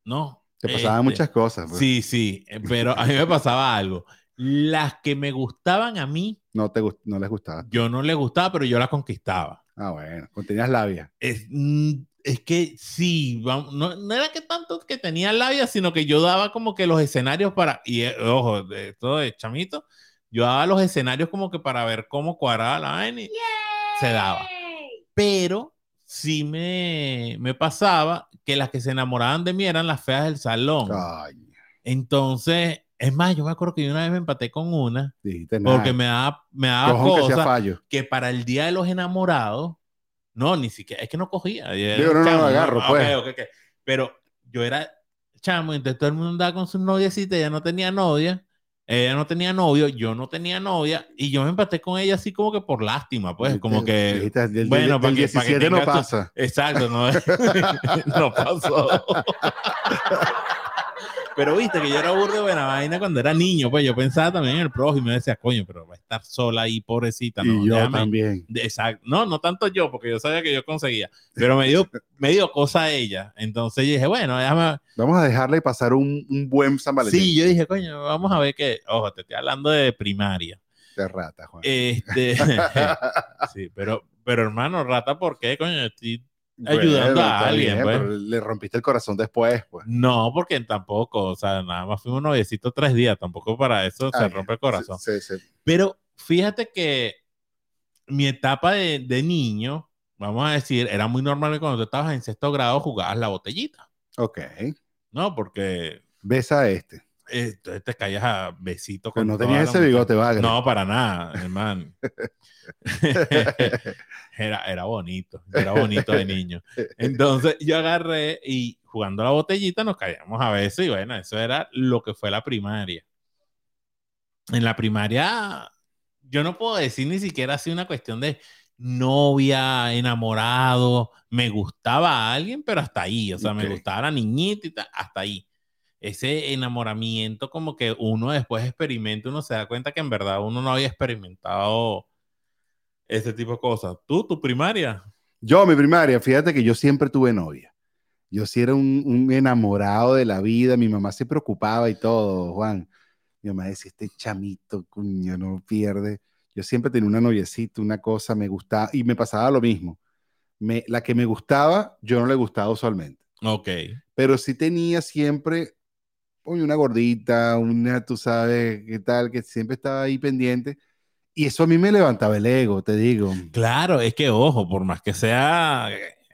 ¿no? Te pasaban Este, muchas cosas. pues. Sí, sí, eh, pero a mí me pasaba algo. Las que me gustaban a mí, No, te no les gustaba. yo no les gustaba, pero yo las conquistaba. Ah, bueno, tenías labia. Es, mm, es que sí, no, no era que tanto que tenía labia, sino que yo daba como que los escenarios para, y eh, ojo, de esto de chamito, yo daba los escenarios como que para ver cómo cuadraba la vaina y se daba. Pero sí me, me pasaba que las que se enamoraban de mí eran las feas del salón. Ay, Entonces, es más, yo me acuerdo que yo una vez me empaté con una dijiste nada. porque me daba, me daba que cosa fallo. que para el día de los enamorados, no, ni siquiera, es que no cogía. yo no, chamo, no, agarro, pues. Pero yo era chamo, entonces todo el mundo andaba con su noviecita, ella no tenía novia, ella no tenía novio, yo no tenía novia, y yo me empaté con ella así como que por lástima, pues, como que... Bueno, para que- para que 17 no tu- pasa. Exacto, no, no pasó. Pero viste que yo era burdo de buena vaina cuando era niño, pues yo pensaba también en el prójimo y me decía, coño, pero va a estar sola ahí, pobrecita. No, y yo déjame- también. Exacto. No, no tanto yo, porque yo sabía que yo conseguía, pero me dio, me dio cosa a ella. Entonces yo dije, bueno, déjame. Vamos a dejarle pasar un, un buen San Valentín. Sí, yo dije, coño, vamos a ver que, ojo, te estoy hablando de primaria. De rata, Juan. Este, sí, pero, pero hermano, rata, ¿por qué, coño? Estoy- Bueno, ayudando a alguien, pues. pero le rompiste el corazón después, pues. No, porque tampoco, o sea, nada más fuimos noviecitos tres días, tampoco para eso se Ah, rompe el corazón. Sí, sí, sí. Pero fíjate que mi etapa de, de niño, vamos a decir, era muy normal que cuando tú estabas en sexto grado jugabas la botellita, Ok. ¿no? Porque Besa a este. Eh, entonces te caías a besitos Pero no tenías ese bigote. No, para nada, hermano. era, era bonito, era bonito de niño. Entonces yo agarré y jugando la botellita nos caíamos a veces y bueno, eso era lo que fue la primaria. En la primaria yo no puedo decir ni siquiera así una cuestión de novia, enamorado, me gustaba a alguien, pero hasta ahí, o sea, me gustaba la niñita y tal, hasta ahí. Ese enamoramiento como que uno después experimenta, uno se da cuenta que en verdad uno no había experimentado ese tipo de cosas. ¿Tú, tu primaria? Yo, mi primaria, fíjate que yo siempre tuve novia. Yo sí era un, un enamorado de la vida. Mi mamá se preocupaba y todo, Juan. Mi mamá decía, este chamito, cuño, no pierde. Yo siempre tenía una noviecita, una cosa, me gustaba, y me pasaba lo mismo. Me, la que me gustaba, yo no le gustaba usualmente. Ok. Pero sí tenía siempre una gordita, una, tú sabes, qué tal, que siempre estaba ahí pendiente. Y eso a mí me levantaba el ego, te digo. Claro, es que ojo, por más que sea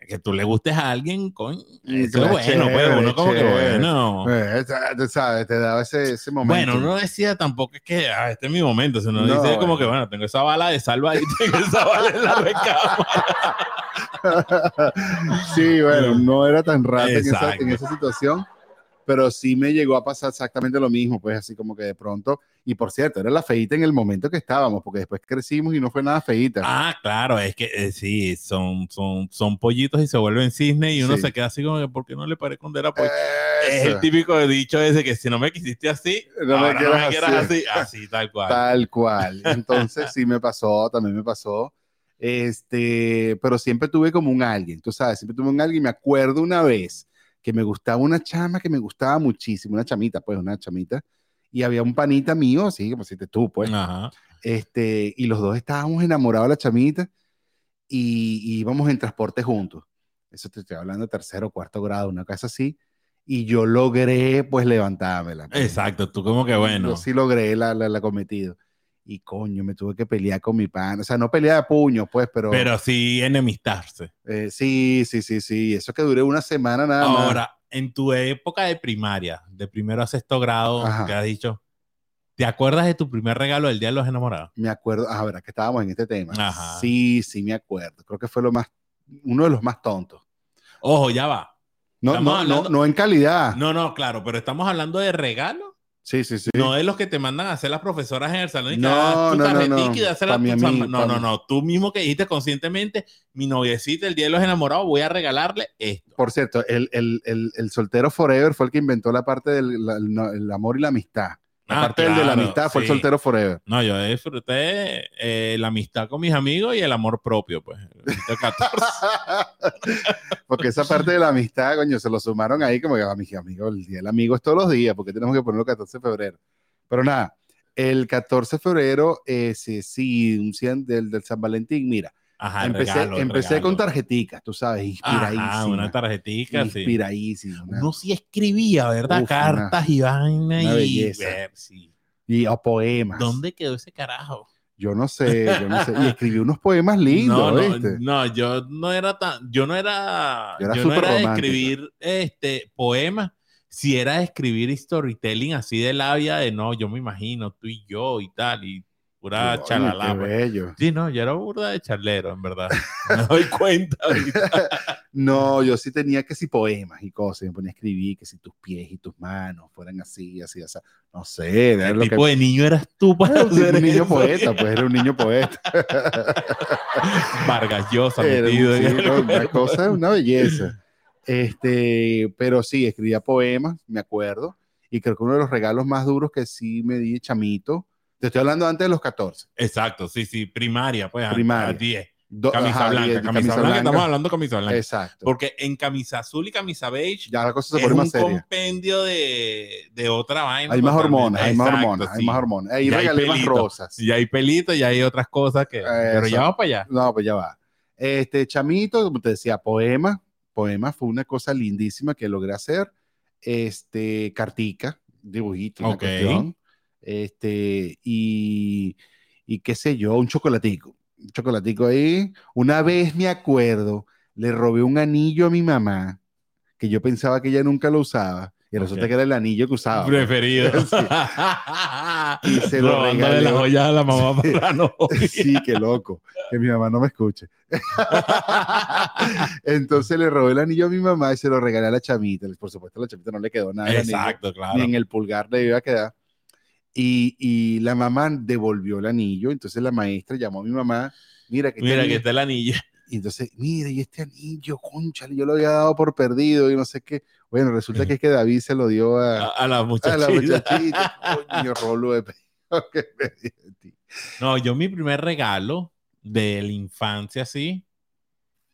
que tú le gustes a alguien, coño, es claro, bueno, pues chévere, uno como que chévere. bueno. Eh, tú sabes, te daba ese, ese momento. Bueno, no decía tampoco es que ah, este es mi momento, sino No, dice como eh. que bueno, tengo esa bala de salva y tengo esa bala en la recámara. sí, bueno, no era tan raro en esa, en esa situación, pero sí me llegó a pasar exactamente lo mismo, pues así como que de pronto, y por cierto, era la feita en el momento que estábamos, porque después crecimos y no fue nada feita. Ah, claro, es que eh, sí, son, son, son pollitos y se vuelven cisne y uno Sí. se queda así como que, ¿por qué no le paré cuando era pollo? Es el típico dicho ese que si no me quisiste así, No me quieras no me quieras así. así, así tal cual. tal cual. Entonces sí me pasó, también me pasó. Este, pero siempre tuve como un alguien, tú sabes, siempre tuve un alguien. Me acuerdo una vez que me gustaba una chama que me gustaba muchísimo, una chamita, pues, una chamita, y había un panita mío, así como si te tú, pues, Ajá. este, y los dos estábamos enamorados de la chamita y, y íbamos en transporte juntos. Eso te estoy hablando de tercero cuarto grado, una cosa así. y yo logré pues levantármela. pues. Exacto, tú como que bueno. Yo sí logré la, la, la cometido. Y coño, me tuve que pelear con mi pan. O sea, no pelear a puños, pues, pero, Pero sí enemistarse. eh, sí, sí, sí, sí. Eso que duré una semana nada más. Ahora, en tu época de primaria, de primero a sexto grado, que has dicho, ¿te acuerdas de tu primer regalo del Día de los Enamorados? Me acuerdo, ah, verdad que estábamos en este tema. Ajá. Sí, sí, me acuerdo. Creo que fue lo más, uno de los más tontos. Ojo, ya va. No, Estamos no, hablando- no, no en calidad. No, no, claro, pero estamos hablando de regalo, Sí, sí, sí. no de los que te mandan a hacer las profesoras en el salón y No, tu no, no, no. y dásela Pa' mi a tu No, no, no. Tú mismo que dijiste conscientemente, mi noviecita, el Día de los Enamorados, voy a regalarle esto. Por cierto, el, el, el, el soltero Forever fue el que inventó la parte del la- el amor y la amistad. Ah, parte del de la amistad fue el sí. soltero Forever. No, yo disfruté eh, la amistad con mis amigos y el amor propio, pues. El 14. Porque esa parte de la amistad, coño, se lo sumaron ahí como que a mis amigos, el día del amigo es todos los días, porque tenemos que ponerlo 14 de febrero. Pero nada, el 14 de febrero, eh, sí, sí, un cien del, del San Valentín, mira, Ajá, empecé, regalo, empecé regalo. con tarjeticas, tú sabes, inspiradísima. Ajá, una tarjetica, sí. inspiradísima. una- Uno sí escribía, ¿verdad? Uf, Cartas y una y ver, sí. y o poemas. ¿Dónde quedó ese carajo? Yo no sé, yo no sé. Y escribí unos poemas lindos, no, no, ¿viste? no, yo no era tan, yo no era, Yo era yo no era de escribir este poemas, si era de escribir storytelling así de labia de no, yo me imagino tú y yo y tal y pura chalala. qué bello. Sí, no, yo era burda de charlero, en verdad. Me doy cuenta ahorita. No, yo sí tenía que si poemas y cosas, me ponía a escribir que si tus pies y tus manos fueran así, así, así. No sé, era ¿Qué lo que tipo de niño eras tú para Era un hacer niño eso? poeta, pues era un niño poeta. Vargas Llosa un- metido en sí, el no, una cosa, una belleza. Este, pero sí, escribía poemas, me acuerdo, y creo que uno de los regalos más duros que sí me di chamito, te estoy hablando antes de los 14. Exacto, sí, sí, primaria, pues Primaria. a 10. Do- Camisa ajá, blanca, camisa, blanca, estamos hablando de camisa blanca. Exacto. Porque en camisa azul y camisa beige Ya la cosa se es un seria. compendio de, de otra vaina. Hay más hormonas, hay más hormonas, hay más hormonas. Ahí Y hay regalé más rosas. Y hay pelito y hay otras cosas que... Pero ya vamos para allá. No, pues ya va. Este chamito, como te decía, poema. Poema fue una cosa lindísima que logré hacer. Este, cartica, dibujito, una Ok. cuestión. Este, y, y qué sé yo, un chocolatico. Un chocolatico ahí. Una vez me acuerdo, le robé un anillo a mi mamá, que yo pensaba que ella nunca lo usaba. Y resulta Ok. que era el anillo que usaba. Preferido. Y se lo regalé. las joyas a la mamá para no. Sí, qué loco. Que mi mamá no me escuche. Entonces le robé el anillo a mi mamá y se lo regalé a la chamita. Por supuesto, a la chamita no le quedó nada. Exacto, claro. Ni en el pulgar le iba a quedar. Y, y la mamá devolvió el anillo. Entonces la maestra llamó a mi mamá. Mira que este Mira que está el anillo. Y entonces, mira, y este anillo, conchale, yo lo había dado por perdido y no sé qué. Bueno, resulta que es que David se lo dio A, a, a la a muchachita. la muchachita. Coño, rolo de que me dio de ti. No, yo mi primer regalo de la infancia, sí,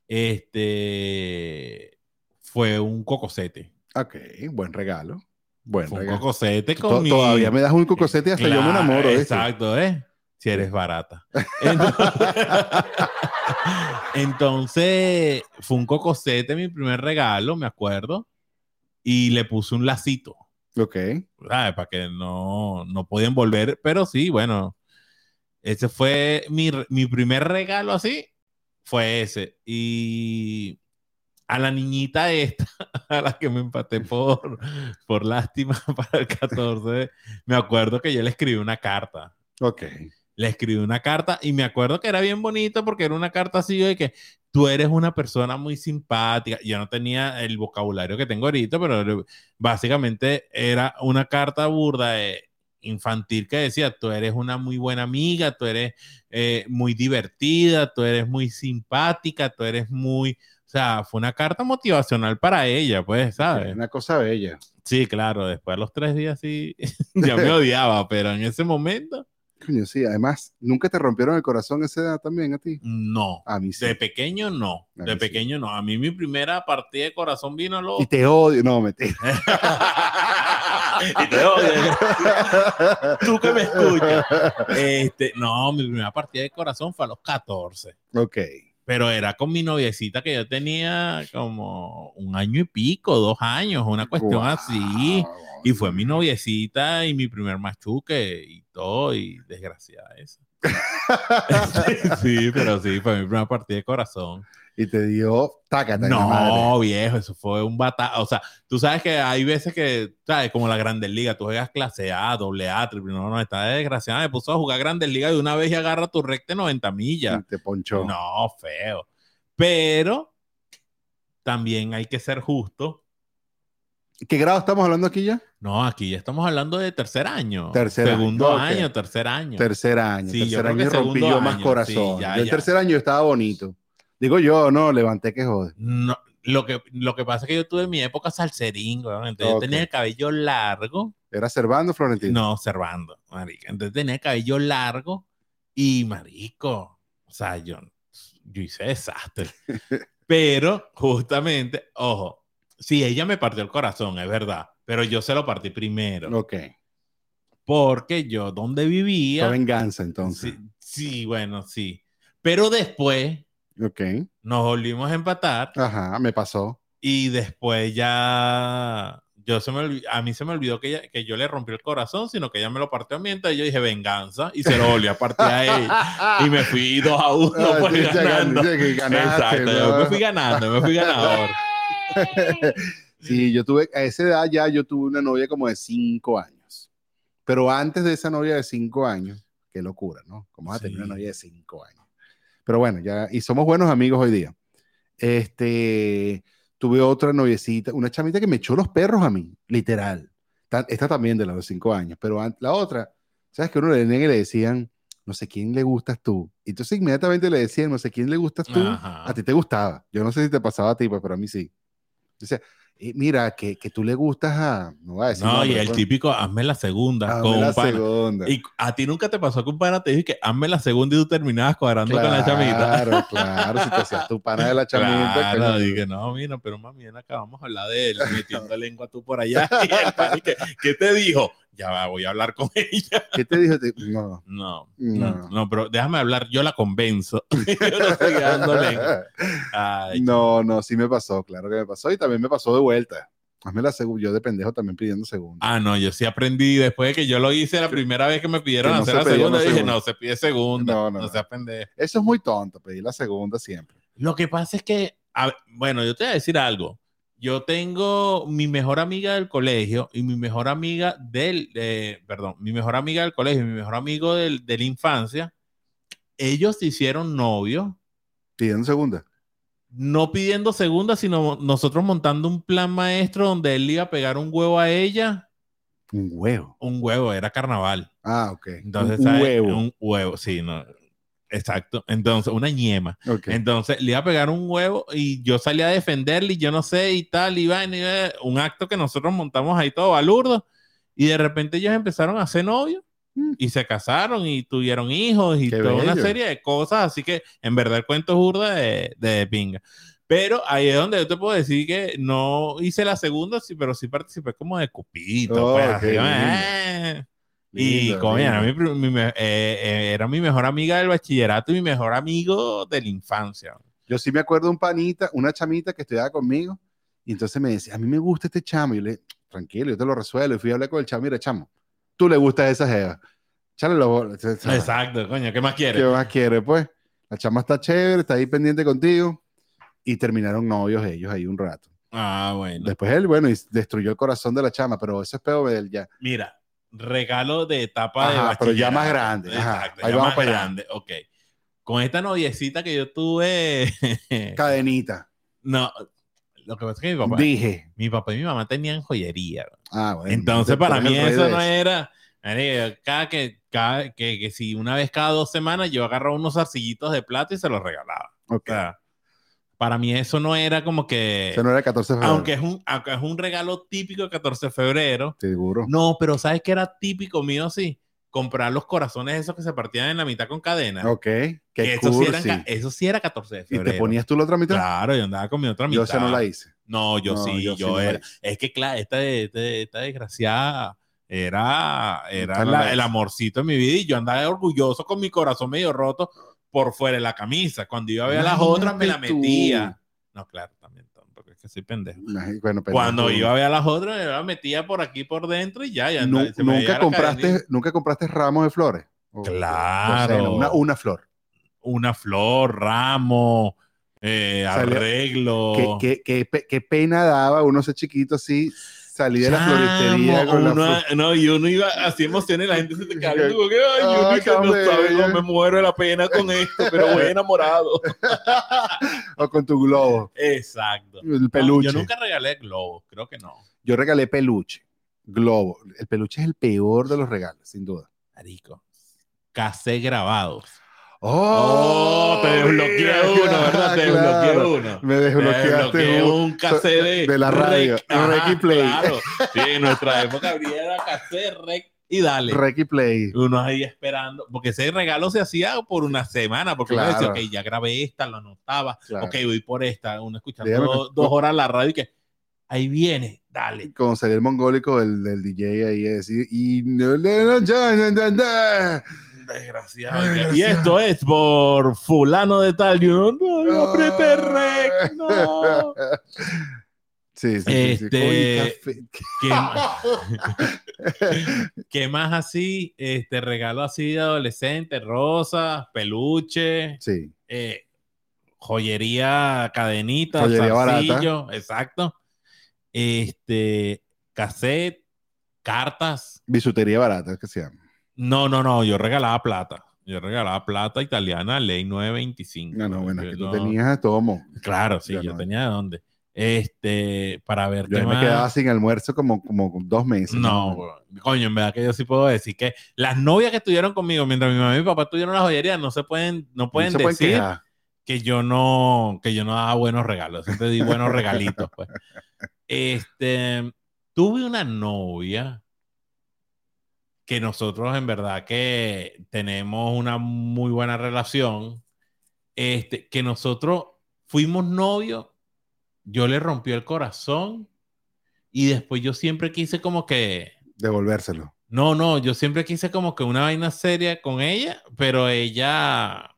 este, fue un cocosete. Ok, buen regalo. Buen Fue un cocosete To- con mi... Todavía me das un cocosete hasta yo me Claro, enamoro. Exacto, ¿eh? Si eres barata. Entonces, entonces, fue un cocosete mi primer regalo, me acuerdo, y le puse un lacito, Ok. ¿sabes? Para que no, no podían volver, pero sí, bueno, ese fue mi, mi primer regalo así, fue ese. Y a la niñita esta, a la que me empaté por, por lástima para el 14, me acuerdo que yo le escribí una carta Ok. le escribí una carta y me acuerdo que era bien bonito porque era una carta así de que tú eres una persona muy simpática. Yo no tenía el vocabulario que tengo ahorita, pero básicamente era una carta burda de infantil que decía, tú eres una muy buena amiga, tú eres eh, muy divertida, tú eres muy simpática, tú eres muy... O sea, fue una carta motivacional para ella, pues, ¿sabes? Una cosa bella. Sí, claro, después de los tres días sí, ya me odiaba, pero en ese momento, Coño, sí, además, ¿nunca te rompieron el corazón a esa edad también a ti? no. A mí sí. De pequeño no, A de sí. pequeño no. A mí mi primera partida de corazón vino a los... Y te odio. No, mentira. y te odio. Tú que me escuchas. Este, no, mi primera partida de corazón fue a los 14. ok. Pero era con mi noviecita que yo tenía como un año y pico, dos años, una cuestión Guau. así. Y fue mi noviecita y mi primer machuque y todo, y desgraciada esa. sí, pero sí, fue mi primera partida de corazón. Y te dio tácata madre. No, viejo, eso fue un bata. O sea, tú sabes que hay veces que, ¿sabes? Como la Grandes Ligas, tú juegas clase A, doble A, triple. No, no, está desgraciada. Me puso a jugar Grandes Ligas de una vez y agarra tu recta 90 millas. Y te ponchó. No, feo. Pero también hay que ser justo. ¿Qué grado estamos hablando aquí ya? No, aquí ya estamos hablando de tercer año. Tercer año, Segundo ok. año, tercer año. Tercer año. Sí, tercer año rompí yo más año, corazón. sí, ya, Yo el tercer año estaba bonito. Digo yo, no, levanté que jode. No, lo, que, lo que pasa es que yo tuve mi época salserín, weón. Entonces tenía el cabello largo. ¿Era Servando o Florentino? No, observando, marica. Entonces tenía el cabello largo y marico. O sea, yo, yo hice desastre. Pero justamente, ojo, sí, ella me partió el corazón, es verdad. Pero yo se lo partí primero. Ok. Porque yo donde Fue vivía. venganza entonces. Sí, sí, bueno, sí. Pero después Ok. nos volvimos a empatar Ajá, me pasó. y después ya yo se me a mí se me olvidó que, ella- que yo le rompí el corazón, sino que ella me lo partió a mí, entonces yo dije venganza y se lo volví a partir a ella y me fui 2 a 1 Ah, pues, sí, ganando. ganaste, Exacto, yo me fui ganando, me fui ganador. Sí, yo tuve, a esa edad ya yo tuve una novia como de cinco años. Pero antes de esa novia de cinco años, qué locura, ¿no? ¿Cómo vas a tener Sí. una novia de cinco años? Pero bueno, ya, y somos buenos amigos hoy día. Este, tuve otra noviecita, una chamita que me echó los perros a mí, literal. Ta- Esta también de los cinco años, pero la otra, ¿sabes que uno le y le decían, no sé quién le gustas tú? Y entonces inmediatamente le decían, no sé quién le gustas tú, Ajá. a ti te gustaba. Yo no sé si te pasaba a ti, pues, pero a mí sí. Dice, eh, mira, que, que tú le gustas a. No voy a decir. No, y el pues. típico, hazme la segunda. Hazme con la pana. segunda. Y a ti nunca te pasó que un pana te dijo que hazme la segunda y tú terminabas cuadrando con la chamita. Claro, claro. Si te hacías tu pana de la chamita. Claro, dije, no, mira, pero más bien acabamos de hablar de él, metiendo lengua tú por allá. Y el pana, y que, ¿qué te dijo? Ya voy a hablar con ella. ¿Qué te dijo? No. No, No. no, no, pero déjame hablar, yo la convenzo. yo no estoy. Ay, No, no, sí me pasó, claro que me pasó. Y también me pasó de vuelta. Hazme la segunda. Yo de pendejo también pidiendo segunda. Ah, no, yo sí aprendí después de que yo lo hice la primera vez que me pidieron Que no hacer se la segunda, dije, segunda. no, se pide segunda. No, No, no, seas pendejo. Eso es muy tonto, pedir la segunda siempre. Lo que pasa es que, a bueno, yo te voy a decir algo. Yo tengo mi mejor amiga del colegio y mi mejor amiga del, eh, perdón, mi mejor amiga del colegio y mi mejor amigo del- de la infancia. Ellos se hicieron novios, Pidiendo segunda. no pidiendo segunda, sino nosotros montando un plan maestro donde él iba a pegar un huevo a ella. Un huevo. Un huevo, era carnaval. Ah, ok. Entonces, un, huevo. Un huevo, sí, no. Exacto. Entonces, una ñema. Ok. Entonces le iba a pegar un huevo y yo salí a defenderle y yo no sé y tal, y vaina, un acto que nosotros montamos ahí todo balurdo y de repente ellos empezaron a ser novios Mm. y se casaron y tuvieron hijos y Qué toda una bello. serie de cosas, así que en verdad el cuento es burda de, de pinga. Pero ahí es donde yo te puedo decir que no hice la segunda, sí, pero sí participé como de cupito. Oh, pues, así, eh. Y Lindo, coño, era mi, lindo. pri- mi eh, eh, era mi mejor amiga del bachillerato y mi mejor amigo de la infancia. Yo sí me acuerdo de un panita, una chamita que estudiaba conmigo, y entonces me decía, a mí me gusta este chamo, y yo le tranquilo, yo te lo resuelvo, y fui a hablar con el chamo, mira, chamo, tú le gustas esa jeva, Chale los Exacto, coño, ¿qué más ¿Qué quieres? más quiere, pues? La chama está chévere, está ahí pendiente contigo, y terminaron novios ellos ahí un rato. Ah, bueno. Después él, bueno, y destruyó el corazón de la chama, pero eso es peor de él ya. Mira, regalo de etapa de Ajá, pero ya más grande, ajá, Exacto, ahí ya vamos más para allá. grande. Ok. Con esta noviecita que yo tuve, Cadenita, no, lo que pasa es que mi papá, dije. mi papá y mi mamá tenían joyería. Ah, bueno, Entonces, para eres mí eso de no era. Cada que, cada que, que si una vez cada dos semanas yo agarraba unos arcillitos de plata y se los regalaba. Ok. O sea, para mí eso no era como que. Ese no era el 14 de febrero. aunque, es un, aunque es un regalo típico de 14 de febrero. Seguro. No, pero ¿sabes qué era típico mío? Sí. Comprar los corazones esos que se partían en la mitad con cadena. Ok, qué que eso, sí cursi. ca- eso sí era 14 de ¿Y febrero. te ponías tú la otra mitad? Claro, yo andaba con mi otra mitad. Yo esa no la hice. No, yo No, sí, yo yo, sí no era. Es que, claro, esta, esta, esta desgraciada era, era la- el amorcito de mi vida y yo andaba orgulloso con mi corazón medio roto por fuera de la camisa. Cuando iba a ver a las otras, me la metía. No, claro, también, tampoco es que soy pendejo. Ay, Bueno, pero Cuando tú- iba a ver a las otras, me la metía por aquí por dentro y ya. ya Nu- se me veía nunca compraste, nunca compraste ramos de flores. O- Claro. o sea, una, una flor. Una flor, ramo, eh, arreglo. Qué, qué- qué pena daba uno ese chiquito así, salir de la floristería con la uno- flor. no, y uno iba así emocionado y la gente se te que, ay, uno que no sabe, bello. no me muero de la pena con esto, pero voy enamorado. o con tu globo, Exacto. el peluche. yo nunca regalé globos, creo que no. Yo regalé peluche, globo. El peluche es el peor de los regalos, sin duda. Marico. Casé grabados. ¡Oh! Oh, te desbloqueé mira, uno, ¿verdad? Te claro. desbloqueé uno. Me Te desbloqueaste desbloqueé un- cassette de, de la radio, Rec y Play. Claro. Sí, en nuestra época habría cassette, rec y dale. Rec y Play. Uno ahí esperando, porque ese regalo se hacía por una semana, porque uno decía, ok, ya grabé esta, lo anotaba, Claro. ok, voy por esta, uno escuchando Dígame dos, dos horas la radio y que ahí viene, dale. Como salía el mongólico del DJ ahí a decir, y no, no, no, ya, ya, ya, ya". Desgraciado. Ay, Y esto es por fulano de tal, y uno, no, no apreté rec, no. Sí, sí, sí, sí. Este- café. ¿Qué más? ¿Qué más así? Este regalo así de adolescente, rosas, peluche, Sí. eh, joyería, cadenita, Joyería exacto. Este, cassette, cartas. Bisutería barata, que se llama. No, no, no, yo regalaba plata. Yo regalaba plata italiana, ley 925. No, no, bueno, es que tú no- tenías tomo. Claro, sí, Yo yo no. tenía de dónde. Este, para ver Yo qué me más. quedaba sin almuerzo como, como dos meses. No, coño, en verdad que yo sí puedo decir que las novias que estuvieron conmigo mientras mi mamá y mi papá tuvieron la joyería no se pueden, no pueden se decir que yo no, que yo no daba buenos regalos, siempre di buenos regalitos, pues. Este, tuve una novia que nosotros en verdad que tenemos una muy buena relación, este, que nosotros fuimos novios, yo le rompí el corazón y después yo siempre quise como que, Devolvérselo. no, no, yo siempre quise como que una vaina seria con ella, pero ella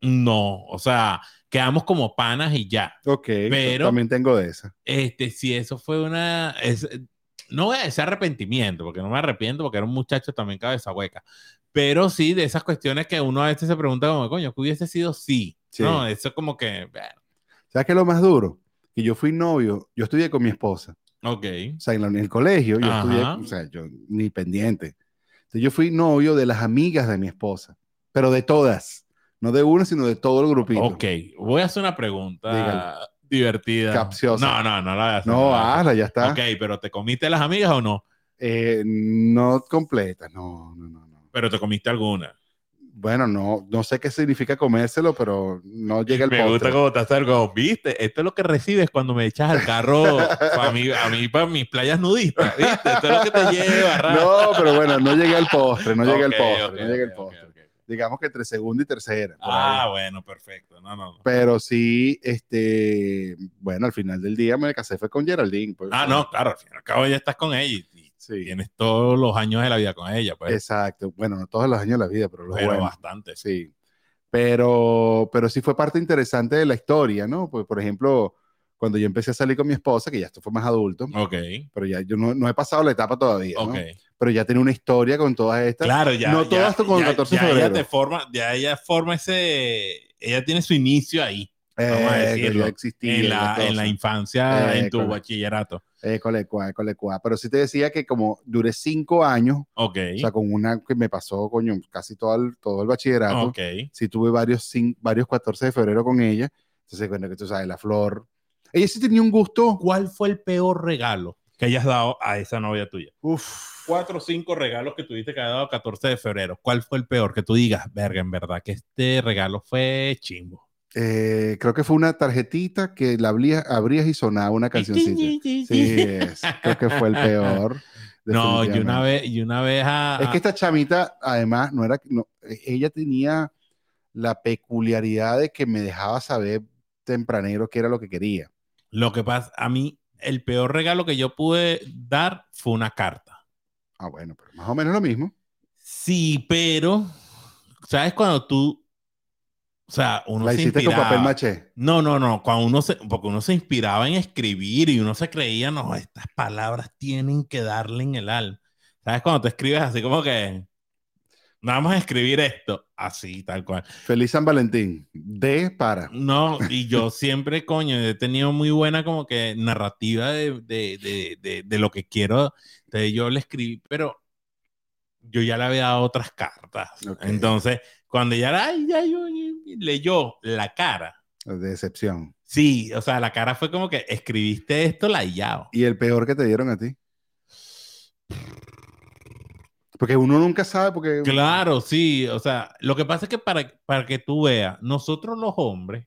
no, o sea, quedamos como panas y ya. Ok, Pero- también tengo de esa. Este, si eso fue una, es- no voy a decir arrepentimiento, porque no me arrepiento, porque era un muchacho también cabeza hueca, pero sí de esas cuestiones que uno a veces se pregunta como, coño, ¿qué hubiese sido sí? Sí. No, eso como que, bueno, ¿Sabes qué es lo más duro? Que yo fui novio, yo estudié con mi esposa. ok, O sea, en, la- en el colegio, yo Ajá. estudié, o sea, yo ni pendiente. Entonces, yo fui novio de las amigas de mi esposa, pero de todas. No de una, sino de todo el grupito. ok, voy a hacer una pregunta. Divertida. Capciosa. No, no, no la voy a hacer. No, hazla, ya está. Ok, pero ¿te comiste las amigas o no? Eh, no completa, no, no, no, no. Pero te comiste alguna. Bueno, no, no sé qué significa comérselo, pero no llega el Me gusta cómo te haces algo. ¿Viste? Esto es lo que recibes cuando me echas al carro para mí, a mí, para mis playas nudistas. ¿Viste? Esto es lo que te lleva. ra- No, pero bueno, no llegué al postre, no llegué al Ok, postre, no llegué al ok, postre. Digamos que entre segunda y tercera. Ah, ahí. bueno, perfecto. No, no, no. Pero sí, este, bueno, al final del día me casé fue con Geraldine. pues. Ah, no, claro, al fin y al cabo ya estás con ella y, y Sí, tienes todos los años de la vida con ella, pues. exacto. Bueno, no todos los años de la vida, pero los pero buenos. bastante. Sí. Pero, pero sí fue parte interesante de la historia, ¿no? Pues, por ejemplo, cuando yo empecé a salir con mi esposa, que ya esto fue más adulto, Ok, pero ya yo no, no he pasado la etapa todavía, ¿no? Pero ya tenía una historia con todas estas. Claro, ya. No ya- todas con el ya- 14 de ya ella febrero. te forma, ya ella forma ese. Ella tiene su inicio ahí, eh, vamos a decirlo, ya existía. en la, en la infancia, Eh, en tu correcto. bachillerato. École, école. Pero sí te decía que como duré cinco años, Ok, o sea, con una que me pasó, coño, casi todo el, todo el bachillerato, ok. sí tuve varios, cin- varios 14 de febrero con ella. Entonces, bueno, que tú sabes, la flor. Ella sí tenía un gusto. ¿Cuál fue el peor regalo que hayas dado a esa novia tuya? Uf, Cuatro o cinco regalos que tuviste que haber dado 14 de febrero. ¿Cuál fue el peor? Que tú digas, verga, en verdad que este regalo fue chimbo. eh, creo que fue una tarjetita que la abrías, abrías y sonaba una cancioncita. Sí, es, creo que fue el peor. No, y una vez, y una vez a, Es que esta chamita, además, no era, no, ella tenía la peculiaridad de que me dejaba saber tempranero qué era lo que quería. lo que pasa, a mí, el peor regalo que yo pude dar fue una carta. Ah, bueno, pero más o menos lo mismo. Sí, pero, ¿sabes cuando tú O sea, uno La se hiciste con papel maché. No, no, no. Cuando uno se, porque uno se inspiraba en escribir y uno se creía, no, estas palabras tienen que darle en el alma. ¿Sabes? Cuando tú escribes así como que nada más escribir esto, así, tal cual. Feliz San Valentín. De para. No, y yo siempre, coño, he tenido muy buena como que narrativa de, de, de, de, lo que quiero. Entonces yo le escribí, pero yo ya le había dado otras cartas. Ok. Entonces, cuando ya, ay, ya yo, leyó la cara. De decepción. Sí, o sea, la cara fue como que escribiste esto layado. ¿Y el peor que te dieron a ti? Porque uno nunca sabe, porque. Claro, sí, o sea, lo que pasa es que para, para que tú veas, nosotros los hombres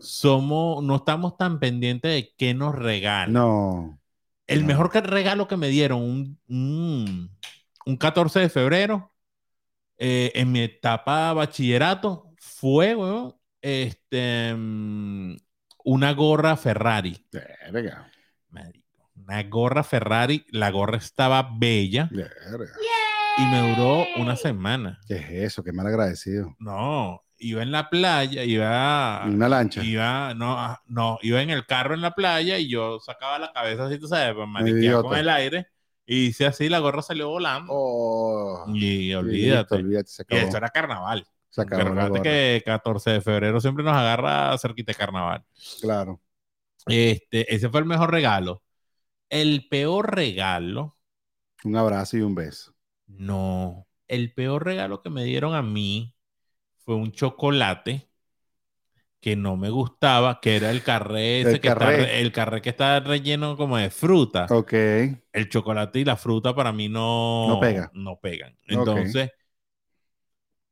somos, no estamos tan pendientes de qué nos regalan. No. El no. mejor regalo que me dieron un, un, un 14 de febrero eh, en mi etapa bachillerato fue, weón, este, mm, una gorra Ferrari. Verga. Una gorra Ferrari, la gorra estaba bella Verga. Y me duró una semana. ¿Qué es eso? Qué mal agradecido. No, iba en la playa, iba, En una lancha. iba, no, ah, no, iba en el carro en la playa y yo sacaba la cabeza así, tú sabes, pues mariquear Idiota. con el aire y hice así, la gorra salió volando. Oh. Y olvídate. olvídate, se Y esto era carnaval. Se acabó que 14 de febrero siempre nos agarra cerquita de carnaval. Claro. Este, ese fue el mejor regalo. El peor regalo, Un abrazo y un beso. No. El peor regalo que me dieron a mí fue un chocolate que no me gustaba, que era el carré ese El que está carré. el carré que está relleno como de fruta. Ok. El chocolate y la fruta para mí no, No pega. no pegan. Entonces,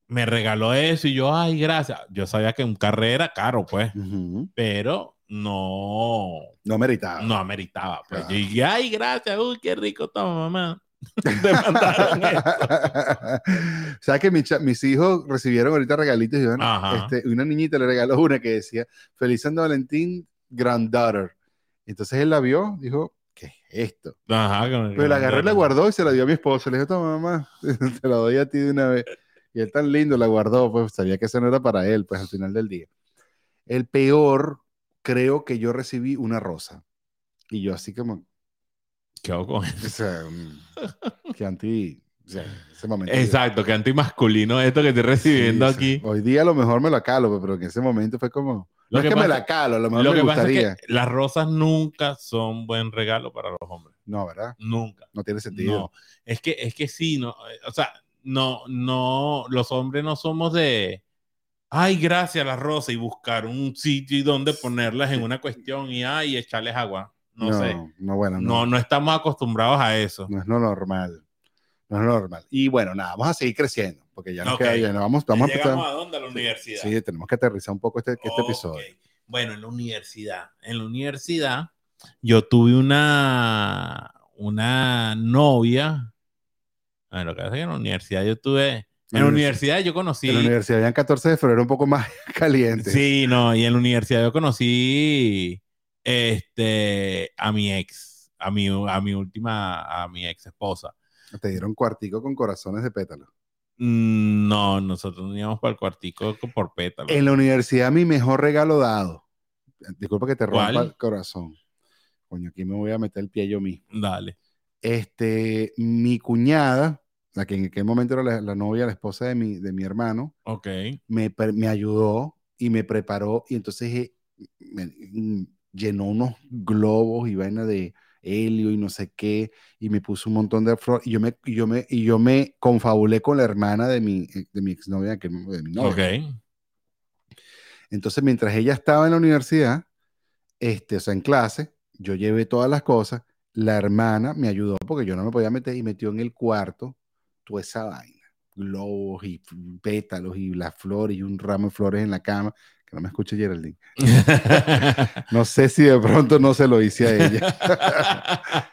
me regaló eso y yo, ay, gracias. Yo sabía que un carré era caro, pues, pero no, No meritaba. no ameritaba. Pues Claro. yo dije, ay, gracias, uy, qué rico toma, mamá. Te mandaron eso. ¿Sabes que mis hijos recibieron ahorita regalitos? Y. Ajá. este, una niñita le regaló una que decía Feliz San Valentín, granddaughter. Entonces él la vio, dijo, ¿qué es esto? Ajá, con- Pero la agarró la guardó y se la dio a mi esposo. Le dijo, toma, mamá, te la doy a ti de una vez. Y él tan lindo la guardó, pues sabía que eso no era para él, pues al final del día. El peor, creo que yo recibí una rosa. Y yo así como, ¿Qué hago con o sea, mm, que anti, o sea, ese momento. Exacto, que antimasculino esto que estoy recibiendo Sí, aquí. Hoy día a lo mejor me la calo, pues, pero en ese momento fue como, Lo no es que que me pasa- la calo, a lo mejor Lo me que pasa gustaría. es que las rosas nunca son buen regalo para los hombres. No, ¿verdad? Nunca. No tiene sentido. No, es que, es que sí, no, eh, o sea, no, no, los hombres no somos de, ay, gracias las rosas y buscar un sitio y donde ponerlas en una cuestión y, ay, echarles agua. No, sé. No, bueno, no. No, no estamos acostumbrados a eso. No es lo normal. No es lo normal. Y bueno, nada, vamos a seguir creciendo, porque ya nos Ok. queda ya, no, vamos, vamos a ¿Llegamos empezar. a dónde? A la universidad. Sí, tenemos que aterrizar un poco este, este episodio. Bueno, en la universidad. En la universidad yo tuve una, una novia. Bueno, lo que pasa es que en la universidad yo tuve... En la Univers- universidad yo conocí... En la universidad ya en 14 de febrero un poco más caliente. Sí, no, y en la universidad yo conocí este, a mi ex, a mi, a mi última, a mi ex esposa. Te dieron cuartico con corazones de pétalo. Mm, No, nosotros nos íbamos para el cuartico co- por pétalo. En la universidad, mi mejor regalo dado. Disculpa que te rompa ¿Cuál? el corazón. Coño, aquí me voy a meter el pie yo mismo. Dale. Este, mi cuñada, la que en aquel momento era la, la novia, la esposa de mi, de mi hermano, Ok. me, me ayudó y me preparó y entonces eh, me- llenó unos globos y vaina de helio y no sé qué y me puso un montón de flores y yo me y yo me y yo me confabulé con la hermana de mi de mi exnovia que de mi novia. Ok. Entonces mientras ella estaba en la universidad, este, o sea, en clase, yo llevé todas las cosas, la hermana me ayudó porque yo no me podía meter y metió en el cuarto toda esa vaina, globos y pétalos y las flores y un ramo de flores en la cama, que no me escuche Geraldine. No sé si de pronto no se lo hice a ella.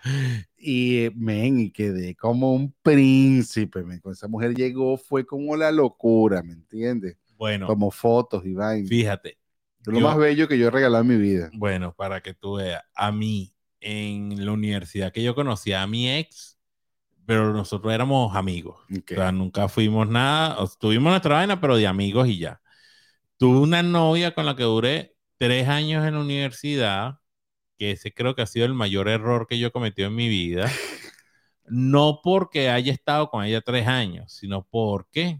y eh, men, y quedé como un príncipe, men. Con esa mujer llegó, fue como la locura, ¿me entiendes? bueno, Como fotos y vaina. fíjate. Lo yo- más bello que yo he regalado en mi vida. Bueno, para que tú veas, a mí en la universidad que yo conocí a mi ex, pero nosotros éramos amigos. Ok. O sea, nunca fuimos nada, tuvimos nuestra vaina, pero de amigos y ya. Tuve una novia con la que duré tres años en la universidad, que ese creo que ha sido el mayor error que yo he cometido en mi vida. No porque haya estado con ella tres años, sino porque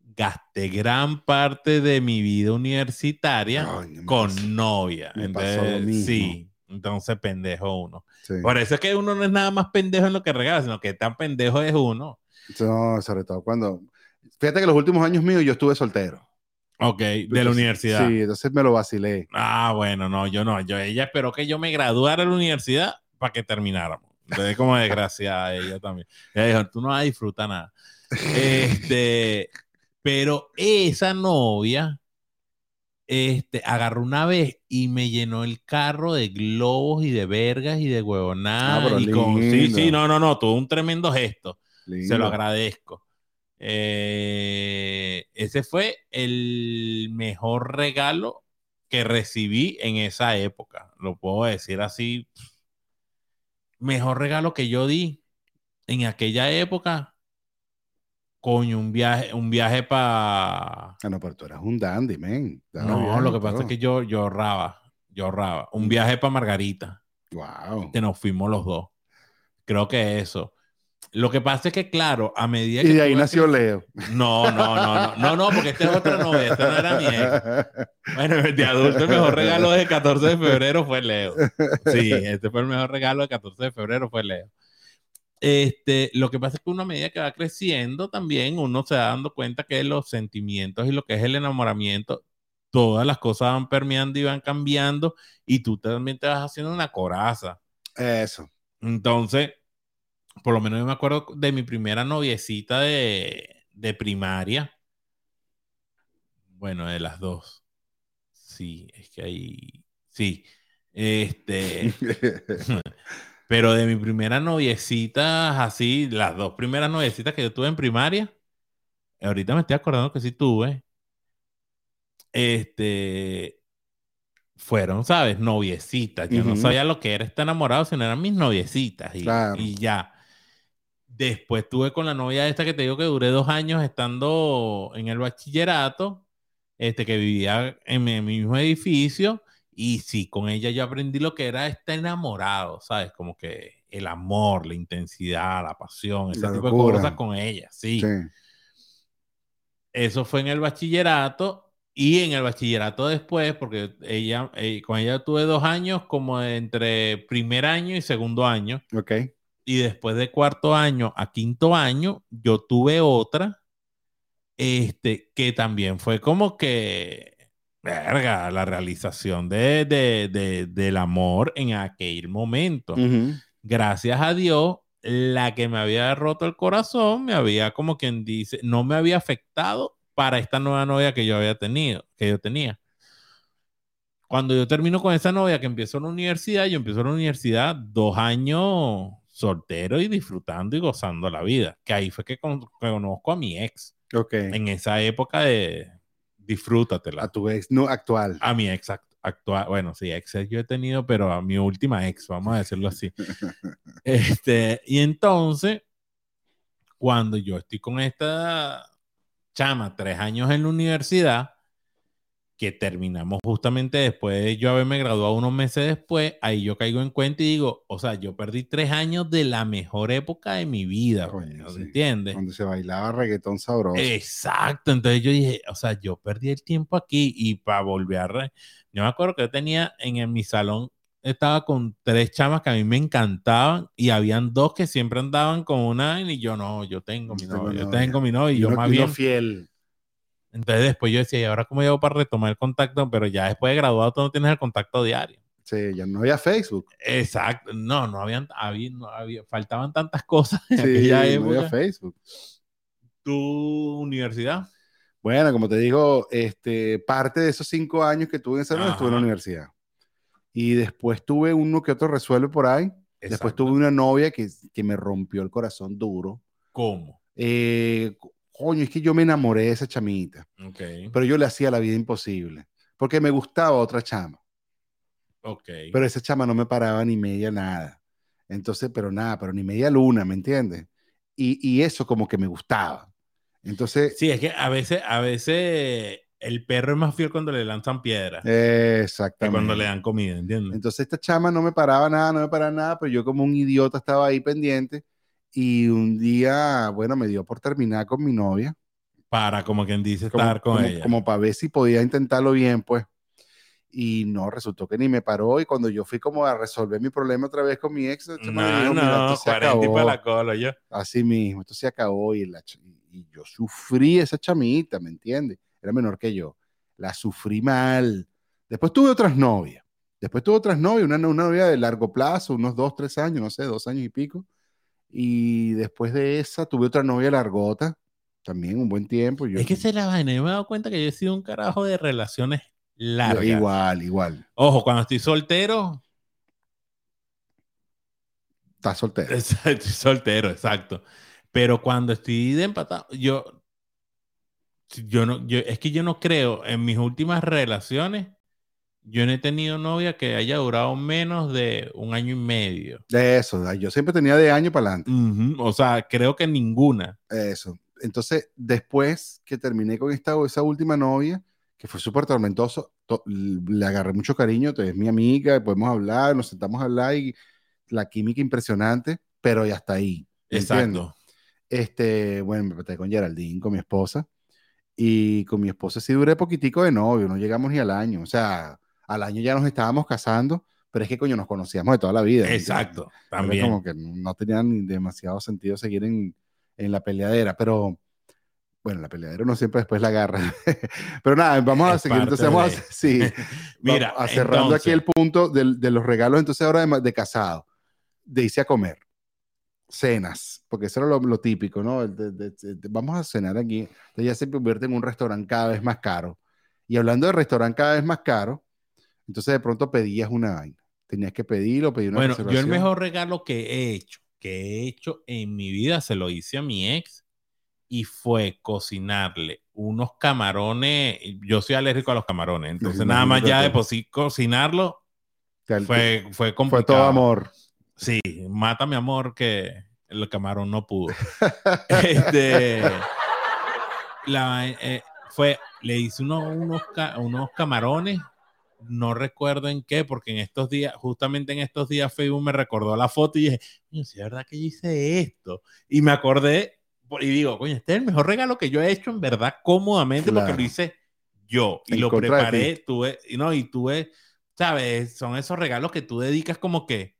gasté gran parte de mi vida universitaria con pasó- novia. Entonces. Sí, entonces pendejo uno. Sí. Por eso es que uno no es nada más pendejo en lo que regala, sino que tan pendejo es uno. No, sobre todo cuando. Fíjate que los últimos años míos yo estuve soltero. Ok, de la universidad. Sí, entonces me lo vacilé. Ah, bueno, no, yo no. Yo, ella esperó que yo me graduara de la universidad para que termináramos. Entonces, como desgraciada ella también. Ella dijo, tú no vas a disfrutar nada. Este, pero esa novia, este, agarró una vez y me llenó el carro de globos y de vergas y de huevonadas. Ah, pero y con, sí, sí, no, no, no, tuvo un tremendo gesto. Se lo agradezco. Eh, ese fue el mejor regalo que recibí en esa época. Lo puedo decir así. Mejor regalo que yo di en aquella época. Coño, un viaje, un viaje para. Ah, no, pero tú eras un dandy, man. No, lo que pasa es que yo, yo ahorraba. Yo ahorraba. Un viaje para Margarita. Wow. Que nos fuimos los dos. Creo que eso. Lo que pasa es que, claro, a medida Y que. de ahí nació Leo. No, no, no, no, no, no, porque esta es otra novia, esta no era mi ex. Bueno, de adulto el mejor regalo de 14 de febrero fue Leo. Sí, este fue el mejor regalo de 14 de febrero fue Leo. Este, lo que pasa es que uno a medida que va creciendo también uno se va dando cuenta que los sentimientos y lo que es el enamoramiento, todas las cosas van permeando y van cambiando y tú también te vas haciendo una coraza. Eso. Entonces, por lo menos yo me acuerdo de mi primera noviecita de, de primaria. Bueno, de las dos. Sí, es que ahí. Sí. Este. pero de mi primera noviecita, así, las dos primeras noviecitas que yo tuve en primaria. Ahorita me estoy acordando que sí tuve. Este. Fueron, ¿sabes? Noviecitas. Yo no sabía lo que era estar enamorado, sino eran mis noviecitas. Y, Claro. y ya. Después tuve con la novia esta que te digo que duré dos años estando en el bachillerato, este, que vivía en mi, en mi mismo edificio. Y sí, con ella yo aprendí lo que era estar enamorado, ¿sabes? Como que el amor, la intensidad, la pasión, ese La tipo locura. de cosas con ella, sí. Sí. Eso fue en el bachillerato y en el bachillerato después, porque ella, eh, con ella tuve dos años como entre primer año y segundo año. Ok. Y después de cuarto año a quinto año, yo tuve otra, este, que también fue como que, verga, la realización de, de- de- del amor en aquel momento. Ujú. Gracias a Dios, la que me había roto el corazón, me había, como quien dice, no me había afectado para esta nueva novia que yo había tenido, que yo tenía. Cuando yo termino con esa novia que empiezo la universidad, yo empiezo la universidad dos años soltero y disfrutando y gozando la vida. Que ahí fue que con- conozco a mi ex. Ok. En esa época de disfrútatela. A tu ex no actual. A mi ex act- actual, bueno, sí, ex yo he tenido, pero a mi última ex, vamos a decirlo así. Este, y entonces, cuando yo estoy con esta chama tres años en la universidad, que terminamos justamente después de yo haberme graduado unos meses después, ahí yo caigo en cuenta y digo, o sea, yo perdí tres años de la mejor época de mi vida, Coño, güey, sí. ¿entiendes? Donde se bailaba reggaetón sabroso. Exacto, entonces yo dije, o sea, yo perdí el tiempo aquí y para volver a... Yo me acuerdo que yo tenía en, en mi salón, estaba con tres chamas que a mí me encantaban y habían dos que siempre andaban con una y yo no, yo tengo mi Yo novio, yo tengo mi novio y yo uno- más bien. fiel. Entonces después yo decía, ¿y ahora cómo llevo para retomar el contacto? Pero ya después de graduado tú no tienes el contacto diario. Sí, ya no había Facebook. Exacto, no, no habían, había, no había, faltaban tantas cosas en Sí, aquella no época. había Facebook. ¿Tu universidad? Bueno, como te digo, este, parte de esos cinco años que tuve en novia estuve en la universidad. Y después tuve uno que otro resuelve por ahí. Después tuve una novia que, que me rompió el corazón duro. ¿Cómo? Eh, coño, es que yo me enamoré de esa chamita, Ok, pero yo le hacía la vida imposible, porque me gustaba otra chama, ok. pero esa chama no me paraba ni media nada. Entonces, pero nada, pero ni media luna, ¿me entiendes? Y, y eso como que me gustaba. Entonces, Sí, es que a veces, a veces el perro es más fiel cuando le lanzan piedras Exactamente. que cuando le dan comida, ¿entiendes? Entonces esta chama no me paraba nada, no me paraba nada, pero yo como un idiota estaba ahí pendiente y un día, bueno, me dio por terminar con mi novia. Para, como quien dice, Como, estar con como- ella. como para ver si podía intentarlo bien, pues. Y no, resultó que ni me paró y cuando yo fui como a resolver mi problema otra vez con mi ex, chama me no, dijo, "Mira, no, se 40 y acabó". para la cola, yo. Así mismo, esto se acabó y, la y yo sufrí esa chamita, ¿me entiendes? Era menor que yo. La sufrí mal. Después tuve otras novias. Después tuve otras novias, una, una novia de largo plazo, unos dos, tres años, no sé, dos años y pico. Y después de esa tuve otra novia largota, también un buen tiempo. Yo, Es que se la vaina. Yo me he dado cuenta que yo he sido un carajo de relaciones largas. igual, igual. Ojo, cuando estoy soltero, Estás soltero. estoy soltero, exacto. Pero cuando estoy de empatado, yo, yo no, yo, es que yo no creo en mis últimas relaciones, yo no he tenido novia que haya durado menos de un año y medio. De eso, yo siempre tenía de año para adelante. O sea, creo que ninguna. Eso. Entonces, después que terminé con esta, esa última novia, que fue súper tormentoso, to- le agarré mucho cariño, es mi amiga, podemos hablar, nos sentamos a hablar y la química impresionante, pero ya está ahí. Exacto. Este, bueno, me pegué con Geraldine, con mi esposa, y con mi esposa sí duré poquitico de novio, no llegamos ni al año, o sea, al año ya nos estábamos casando, pero es que coño, nos conocíamos de toda la vida. Exacto. Era También. como que no tenía ni demasiado sentido seguir en, en la peleadera, pero bueno, la peleadera no siempre después la agarra. pero nada, vamos a Es seguir. Entonces vamos a, de- sí, Mira, vamos a cerrando aquí el entonces- punto del- de, los regalos, entonces ahora de, de casado, de irse a comer, cenas, porque eso era lo, lo típico, ¿no? De- de- de- de- vamos a cenar aquí, entonces ya se convierte en un restaurante cada vez más caro. Y hablando de restaurante cada vez más caro, entonces de pronto pedías una vaina. Tenías que pedirlo, pedir una Bueno, yo el mejor regalo que he hecho, que he hecho en mi vida, se lo hice a mi ex y fue cocinarle unos camarones. Yo soy alérgico a los camarones, entonces nada más ya de por sí cocinarlo fue, fue Fue complicado. todo amor. Sí, mata mi amor que el camarón no pudo. este, la, eh, fue, le hice unos, unos, unos camarones, no recuerdo en qué, porque en estos días, justamente en estos días Facebook me recordó la foto y dije, coño, sí, es verdad que yo hice esto. Y me acordé y digo, coño, este es el mejor regalo que yo he hecho en verdad cómodamente porque Claro. lo hice yo y En lo preparé, tuve, y no, y tuve, sabes, son esos regalos que tú dedicas como que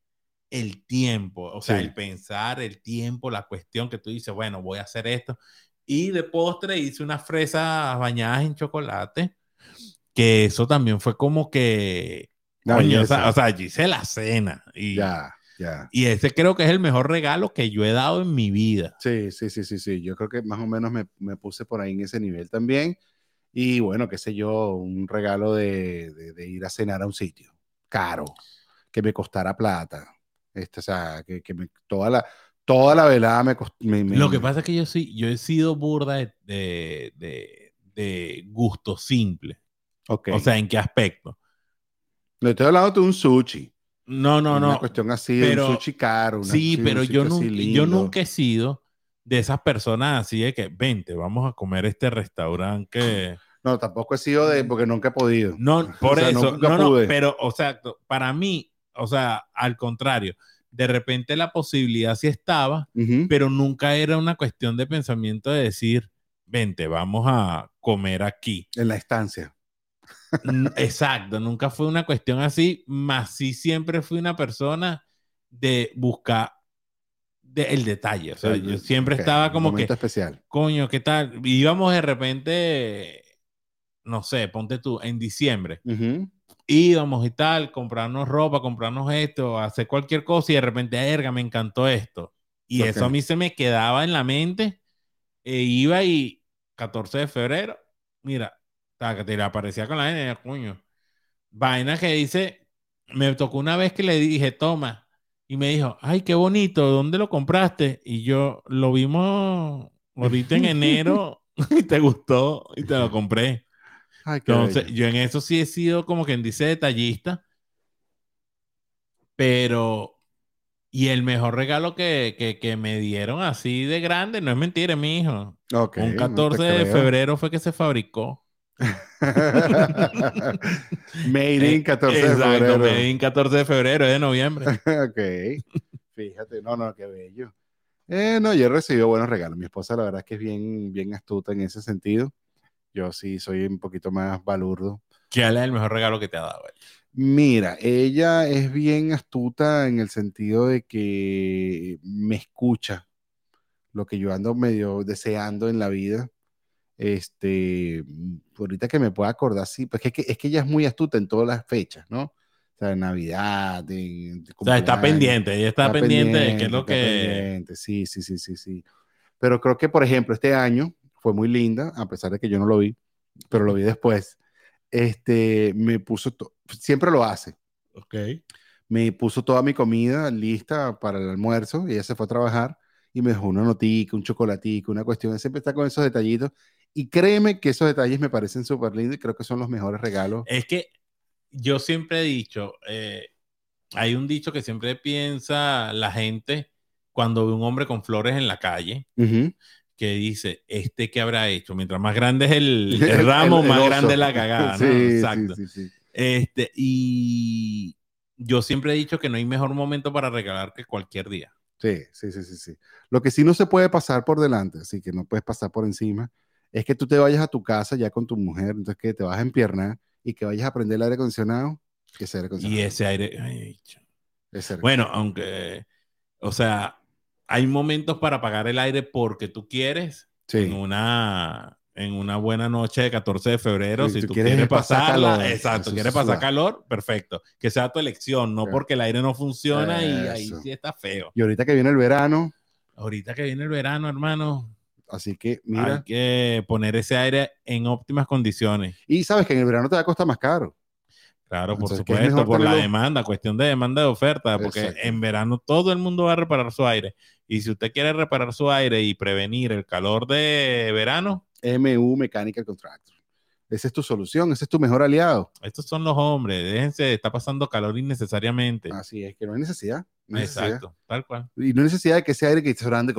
el tiempo, o sea, Sí. el pensar, el tiempo, la cuestión que tú dices, bueno, voy a hacer esto. Y de postre hice unas fresas bañadas en chocolate, que eso también fue como que, o sea, o sea, yo hice la cena y, Ya, ya. y ese creo que es el mejor regalo que yo he dado en mi vida. Sí, sí, sí, sí, sí. Yo creo que más o menos me, me puse por ahí en ese nivel también. Y bueno, qué sé yo, un regalo de, de- de ir a cenar a un sitio caro, que me costara plata. Este, o sea, que, que me, toda la, toda la velada me, cost- me, me- Lo que pasa es que yo sí, yo he sido burda de, de- de gusto simple. O sea, ¿en qué aspecto? no estoy hablando de un sushi. No, no, Una no. cuestión así de un sushi caro. una- Sí, pero yo, nunca, yo nunca he sido de esas personas así de que, vente, vamos a comer este restaurante que... No, tampoco he sido de, porque nunca he podido. No, por O sea, eso, no, no, pero, o sea, para mí, o sea, al contrario, de repente la posibilidad sí estaba, pero nunca era una cuestión de pensamiento de decir, vente, vamos a comer aquí. En la estancia. Exacto, nunca fue una cuestión así, más sí siempre fui una persona de buscar de- el detalle. O sea, yo siempre estaba como que, especial. coño, ¿qué tal? Íbamos de repente, no sé, ponte tú, en diciembre, Ujú. íbamos y tal, comprarnos ropa, comprarnos esto, hacer cualquier cosa y de repente, erga, me encantó esto. Y eso a mí se me quedaba en la mente. E iba y 14 de febrero, mira, taca, te le aparecía con la vaina, coño. Vaina que dice, me tocó una vez que le dije, toma, y me dijo, ay, qué bonito, ¿dónde lo compraste? Y yo, lo vimos ahorita en enero y te gustó y te lo compré. Ay, qué Entonces, bello. yo en eso sí he sido como quien dice detallista, pero, y el mejor regalo que, que, que me dieron así de grande, no es mentira, mi hijo. Un no te 14 de febrero fue que se fabricó. Made in 14 de Exacto, febrero. Made in 14 de febrero, de noviembre. ok. Fíjate, no, no, qué bello. Eh, no, yo he recibido buenos regalos. Mi esposa, la verdad, es que es bien, bien astuta en ese sentido. Yo sí soy un poquito más balurdo. ¿Cuál es el mejor regalo que te ha dado? güey? Mira, ella es bien astuta en el sentido de que me escucha lo que yo ando medio deseando en la vida. Este, ahorita que me pueda acordar, sí, pues es que, es que ella es muy astuta en todas las fechas, ¿no? O sea, en Navidad, en, O sea, está pendiente, ella está, pendiente, de qué es lo que... pendiente, Sí, sí, sí, sí, sí. Pero creo que, por ejemplo, este año fue muy linda, a pesar de que yo no lo vi, pero lo vi después. Este, me puso, siempre lo hace, Ok. me puso toda mi comida lista para el almuerzo y ella se fue a trabajar y me dejó una notica, un chocolatico, una cuestión, siempre está con esos detallitos y créeme que esos detalles me parecen súper lindos y creo que son los mejores regalos. Es que yo siempre he dicho, eh, hay un dicho que siempre piensa la gente cuando ve un hombre con flores en la calle, que dice, ¿este qué habrá hecho? Mientras más grande es el, ramo, el- el más grande es la cagada, ¿no? Sí, Exacto. sí, sí. Este, y yo siempre he dicho que no hay mejor momento para regalar que cualquier día. Sí, sí, sí, sí, sí. Lo que sí no se puede pasar por delante, así que no puedes pasar por encima, es que tú te vayas a tu casa ya con tu mujer, entonces que te vas a empiernar y que vayas a prender el aire acondicionado, que ese aire Y ese aire... ay, ch- ese aire Bueno, aunque, o sea, hay momentos para apagar el aire porque tú quieres en Sí, una, en una buena noche de 14 de febrero, Sí, si tú tú quieres quieres, pasar pasarla, calor. exacto, quieres es pasar calor, perfecto. Que sea tu elección, no Claro. porque el aire no funciona y ahí sí está feo. y ahorita que viene el verano, Ahorita que viene el verano, hermano, así que hay mira, que poner ese aire en óptimas condiciones. y sabes que en el verano te va a costar más caro. Claro, por Entonces, ¿qué es supuesto, por la demanda, cuestión de demanda de oferta, porque Exacto. en verano todo el mundo va a reparar su aire. Y si usted quiere reparar su aire y prevenir el calor de verano, MU Mechanical Contractor. Esa es tu solución, ese es tu mejor aliado. estos son los hombres, déjense, está pasando calor innecesariamente. Así es, que no hay necesidad. no hay necesidad. Exacto, tal cual. Y no hay necesidad de que ese aire que esté sonando.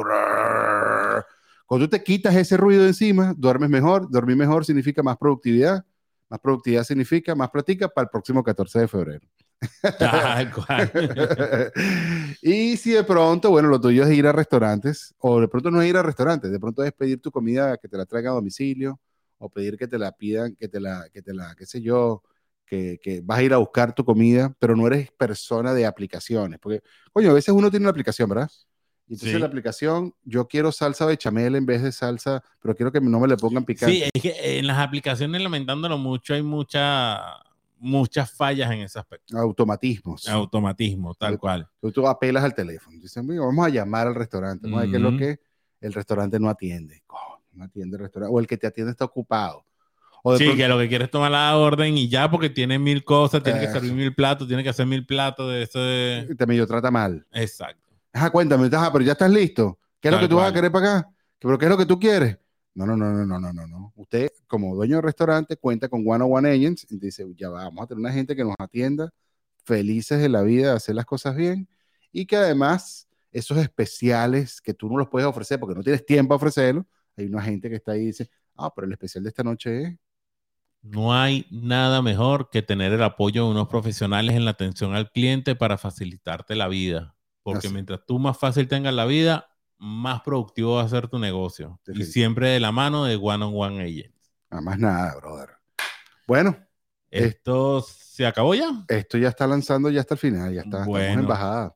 Cuando tú te quitas ese ruido encima, duermes mejor. Dormir mejor significa más productividad. Más productividad significa más platica para el próximo 14 de febrero. Y si de pronto, bueno, lo tuyo es ir a restaurantes, o de pronto no es ir a restaurantes, de pronto es pedir tu comida que te la traigan a domicilio, o pedir que te la pidan, que te la, que te la, qué sé yo, que, que vas a ir a buscar tu comida, pero no eres persona de aplicaciones, porque, coño, a veces uno tiene una aplicación, ¿verdad? Y entonces Sí. la aplicación, yo quiero salsa bechamel en vez de salsa, pero quiero que no me le pongan picante. Sí, es que en las aplicaciones, lamentándolo mucho, hay mucha, muchas fallas en ese aspecto. Automatismos. Automatismo, tal cual. Tú, tú apelas al teléfono. Dicen, "Mira, vamos a llamar al restaurante. Vamos a ver qué es lo que el restaurante no atiende. Coño, no atiende el restaurante. O el que te atiende está ocupado. O de Sí, pronto- que lo que quieres es tomar la orden y ya, porque tiene mil cosas, tiene que Eso. servir mil platos, tiene que hacer mil platos de ese. te medio trata mal. Exacto. Ajá, cuéntame, ajá, pero ya estás listo. ¿Qué es lo que tú vas a querer para acá? ¿Pero qué es lo que tú quieres? No, no, no, no, no, no, no, no. Usted, como dueño del restaurante, cuenta con One on One Agents y dice, ya va, vamos a tener una gente que nos atienda, felices de la vida de hacer las cosas bien y que además esos especiales que tú no los puedes ofrecer porque no tienes tiempo a ofrecerlo, hay una gente que está ahí y dice, ah, pero el especial de esta noche es... No hay nada mejor que tener el apoyo de unos profesionales en la atención al cliente para facilitarte la vida. Porque Así. mientras tú más fácil tengas la vida, más productivo va a ser tu negocio. Y siempre de la mano de One on One Agents. Nada más nada, brother. Bueno, Eh. ¿Esto se acabó ya? esto ya está lanzando ya hasta el final, ya está, Bueno. en bajada.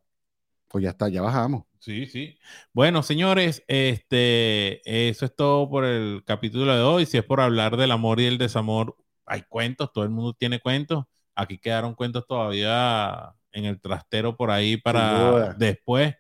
Pues ya está, ya bajamos. Sí, sí. Bueno, señores, este, eso es todo por el capítulo de hoy. Si es por hablar del amor y el desamor, hay cuentos, todo el mundo tiene cuentos. Aquí quedaron cuentos todavía en el trastero por ahí para después.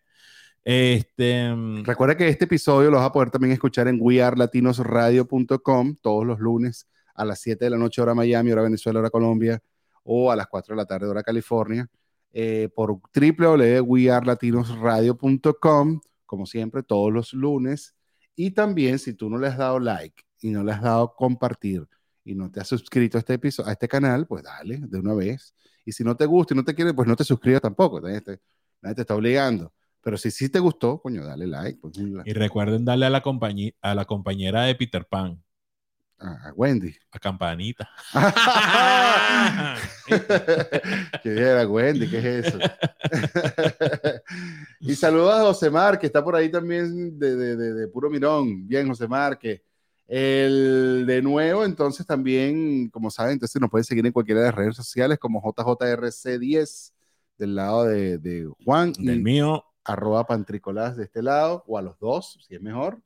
Este, mm, Recuerda que este episodio lo vas a poder también escuchar en wearlatinosradio.com todos los lunes a las 7 de la noche hora Miami, hora Venezuela, hora Colombia, o a las 4 de la tarde hora California, eh, por www.wearlatinosradio.com, como siempre, todos los lunes. Y también, si tú no le has dado like y no le has dado compartir y no te has suscrito a este episodio, a este canal, pues dale de una vez. Y si no te gusta y no te quiere, pues no te suscribas tampoco. Nadie te, nadie te está obligando. Pero si sí te gustó, coño, dale like. Pues, like. y recuerden darle a la, compañi- a la compañera de Peter Pan. A Wendy. A Campanita. que era Wendy, ¿qué es eso? y saludos a José Mar, que está por ahí también de, de, de, de puro mirón. Bien, José Mar, que el de nuevo, entonces también, como saben, entonces nos pueden seguir en cualquiera de las redes sociales como JJRC10 del lado de, de Juan. Del mío. Arroba Pantricolás de este lado, o a los dos, si es mejor.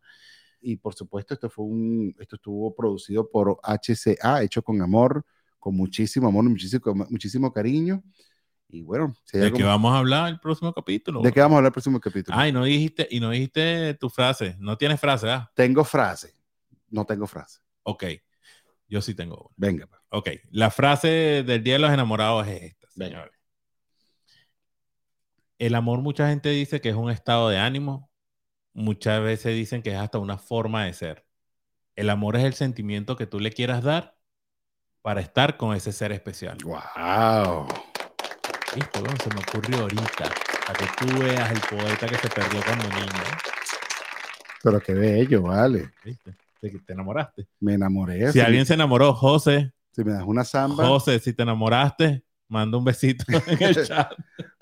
Y por supuesto, esto fue un, esto estuvo producido por HCA, hecho con amor, con muchísimo amor, muchísimo, muchísimo cariño. Y bueno, si ¿de qué vamos a hablar el próximo capítulo? ¿De qué vamos a hablar el próximo capítulo? Ah, y no dijiste, y no dijiste tu frase. No tienes frase, ¿ah? Tengo frase. No tengo frase. Ok. Yo sí tengo una. Venga. pues. Ok. La frase del Día de los Enamorados es esta, señores. El amor, mucha gente dice que es un estado de ánimo. Muchas veces dicen que es hasta una forma de ser. El amor es el sentimiento que tú le quieras dar para estar con ese ser especial. ¡Wow! Esto bueno, se me ocurrió ahorita. Para que tú veas el poeta que se perdió cuando niño. Pero qué bello, vale. ¿Viste? De que te enamoraste. Me enamoré. Si alguien se enamoró, José, Si me das una samba. José, si te enamoraste, manda un besito en el chat.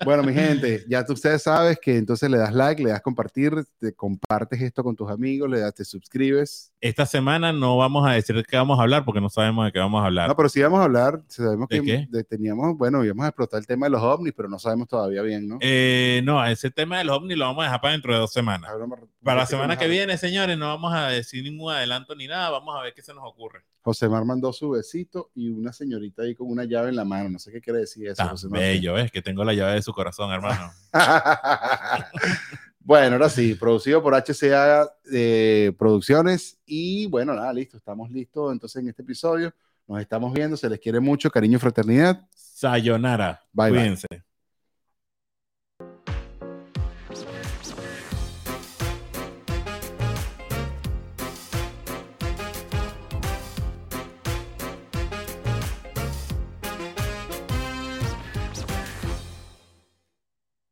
Bueno, mi gente, ya tú ustedes sabes que entonces le das like, le das compartir, te compartes esto con tus amigos, le das, te suscribes. Esta semana no vamos a decir de qué vamos a hablar porque no sabemos de qué vamos a hablar. No, pero sí vamos a hablar, sabemos ¿De que qué? teníamos, bueno, íbamos a explotar el tema de los ovnis, pero no sabemos todavía bien, ¿no? Eh, no, ese tema de los ovnis lo vamos a dejar para dentro de dos semanas. Hablamos- Para la semana que viene, señores, no vamos a decir ningún adelanto ni nada. Vamos a ver qué se nos ocurre. José Mar mandó su besito y una señorita ahí con una llave en la mano. No sé qué quiere decir eso, Tan José Mar. bello, ¿ves? Que tengo la llave de su corazón, hermano. bueno, ahora sí, producido por HCA eh, Producciones. Y bueno, nada, listo, estamos listos entonces en este episodio. Nos estamos viendo, se les quiere mucho, cariño y fraternidad. Sayonara. Bye, bye. Cuídense.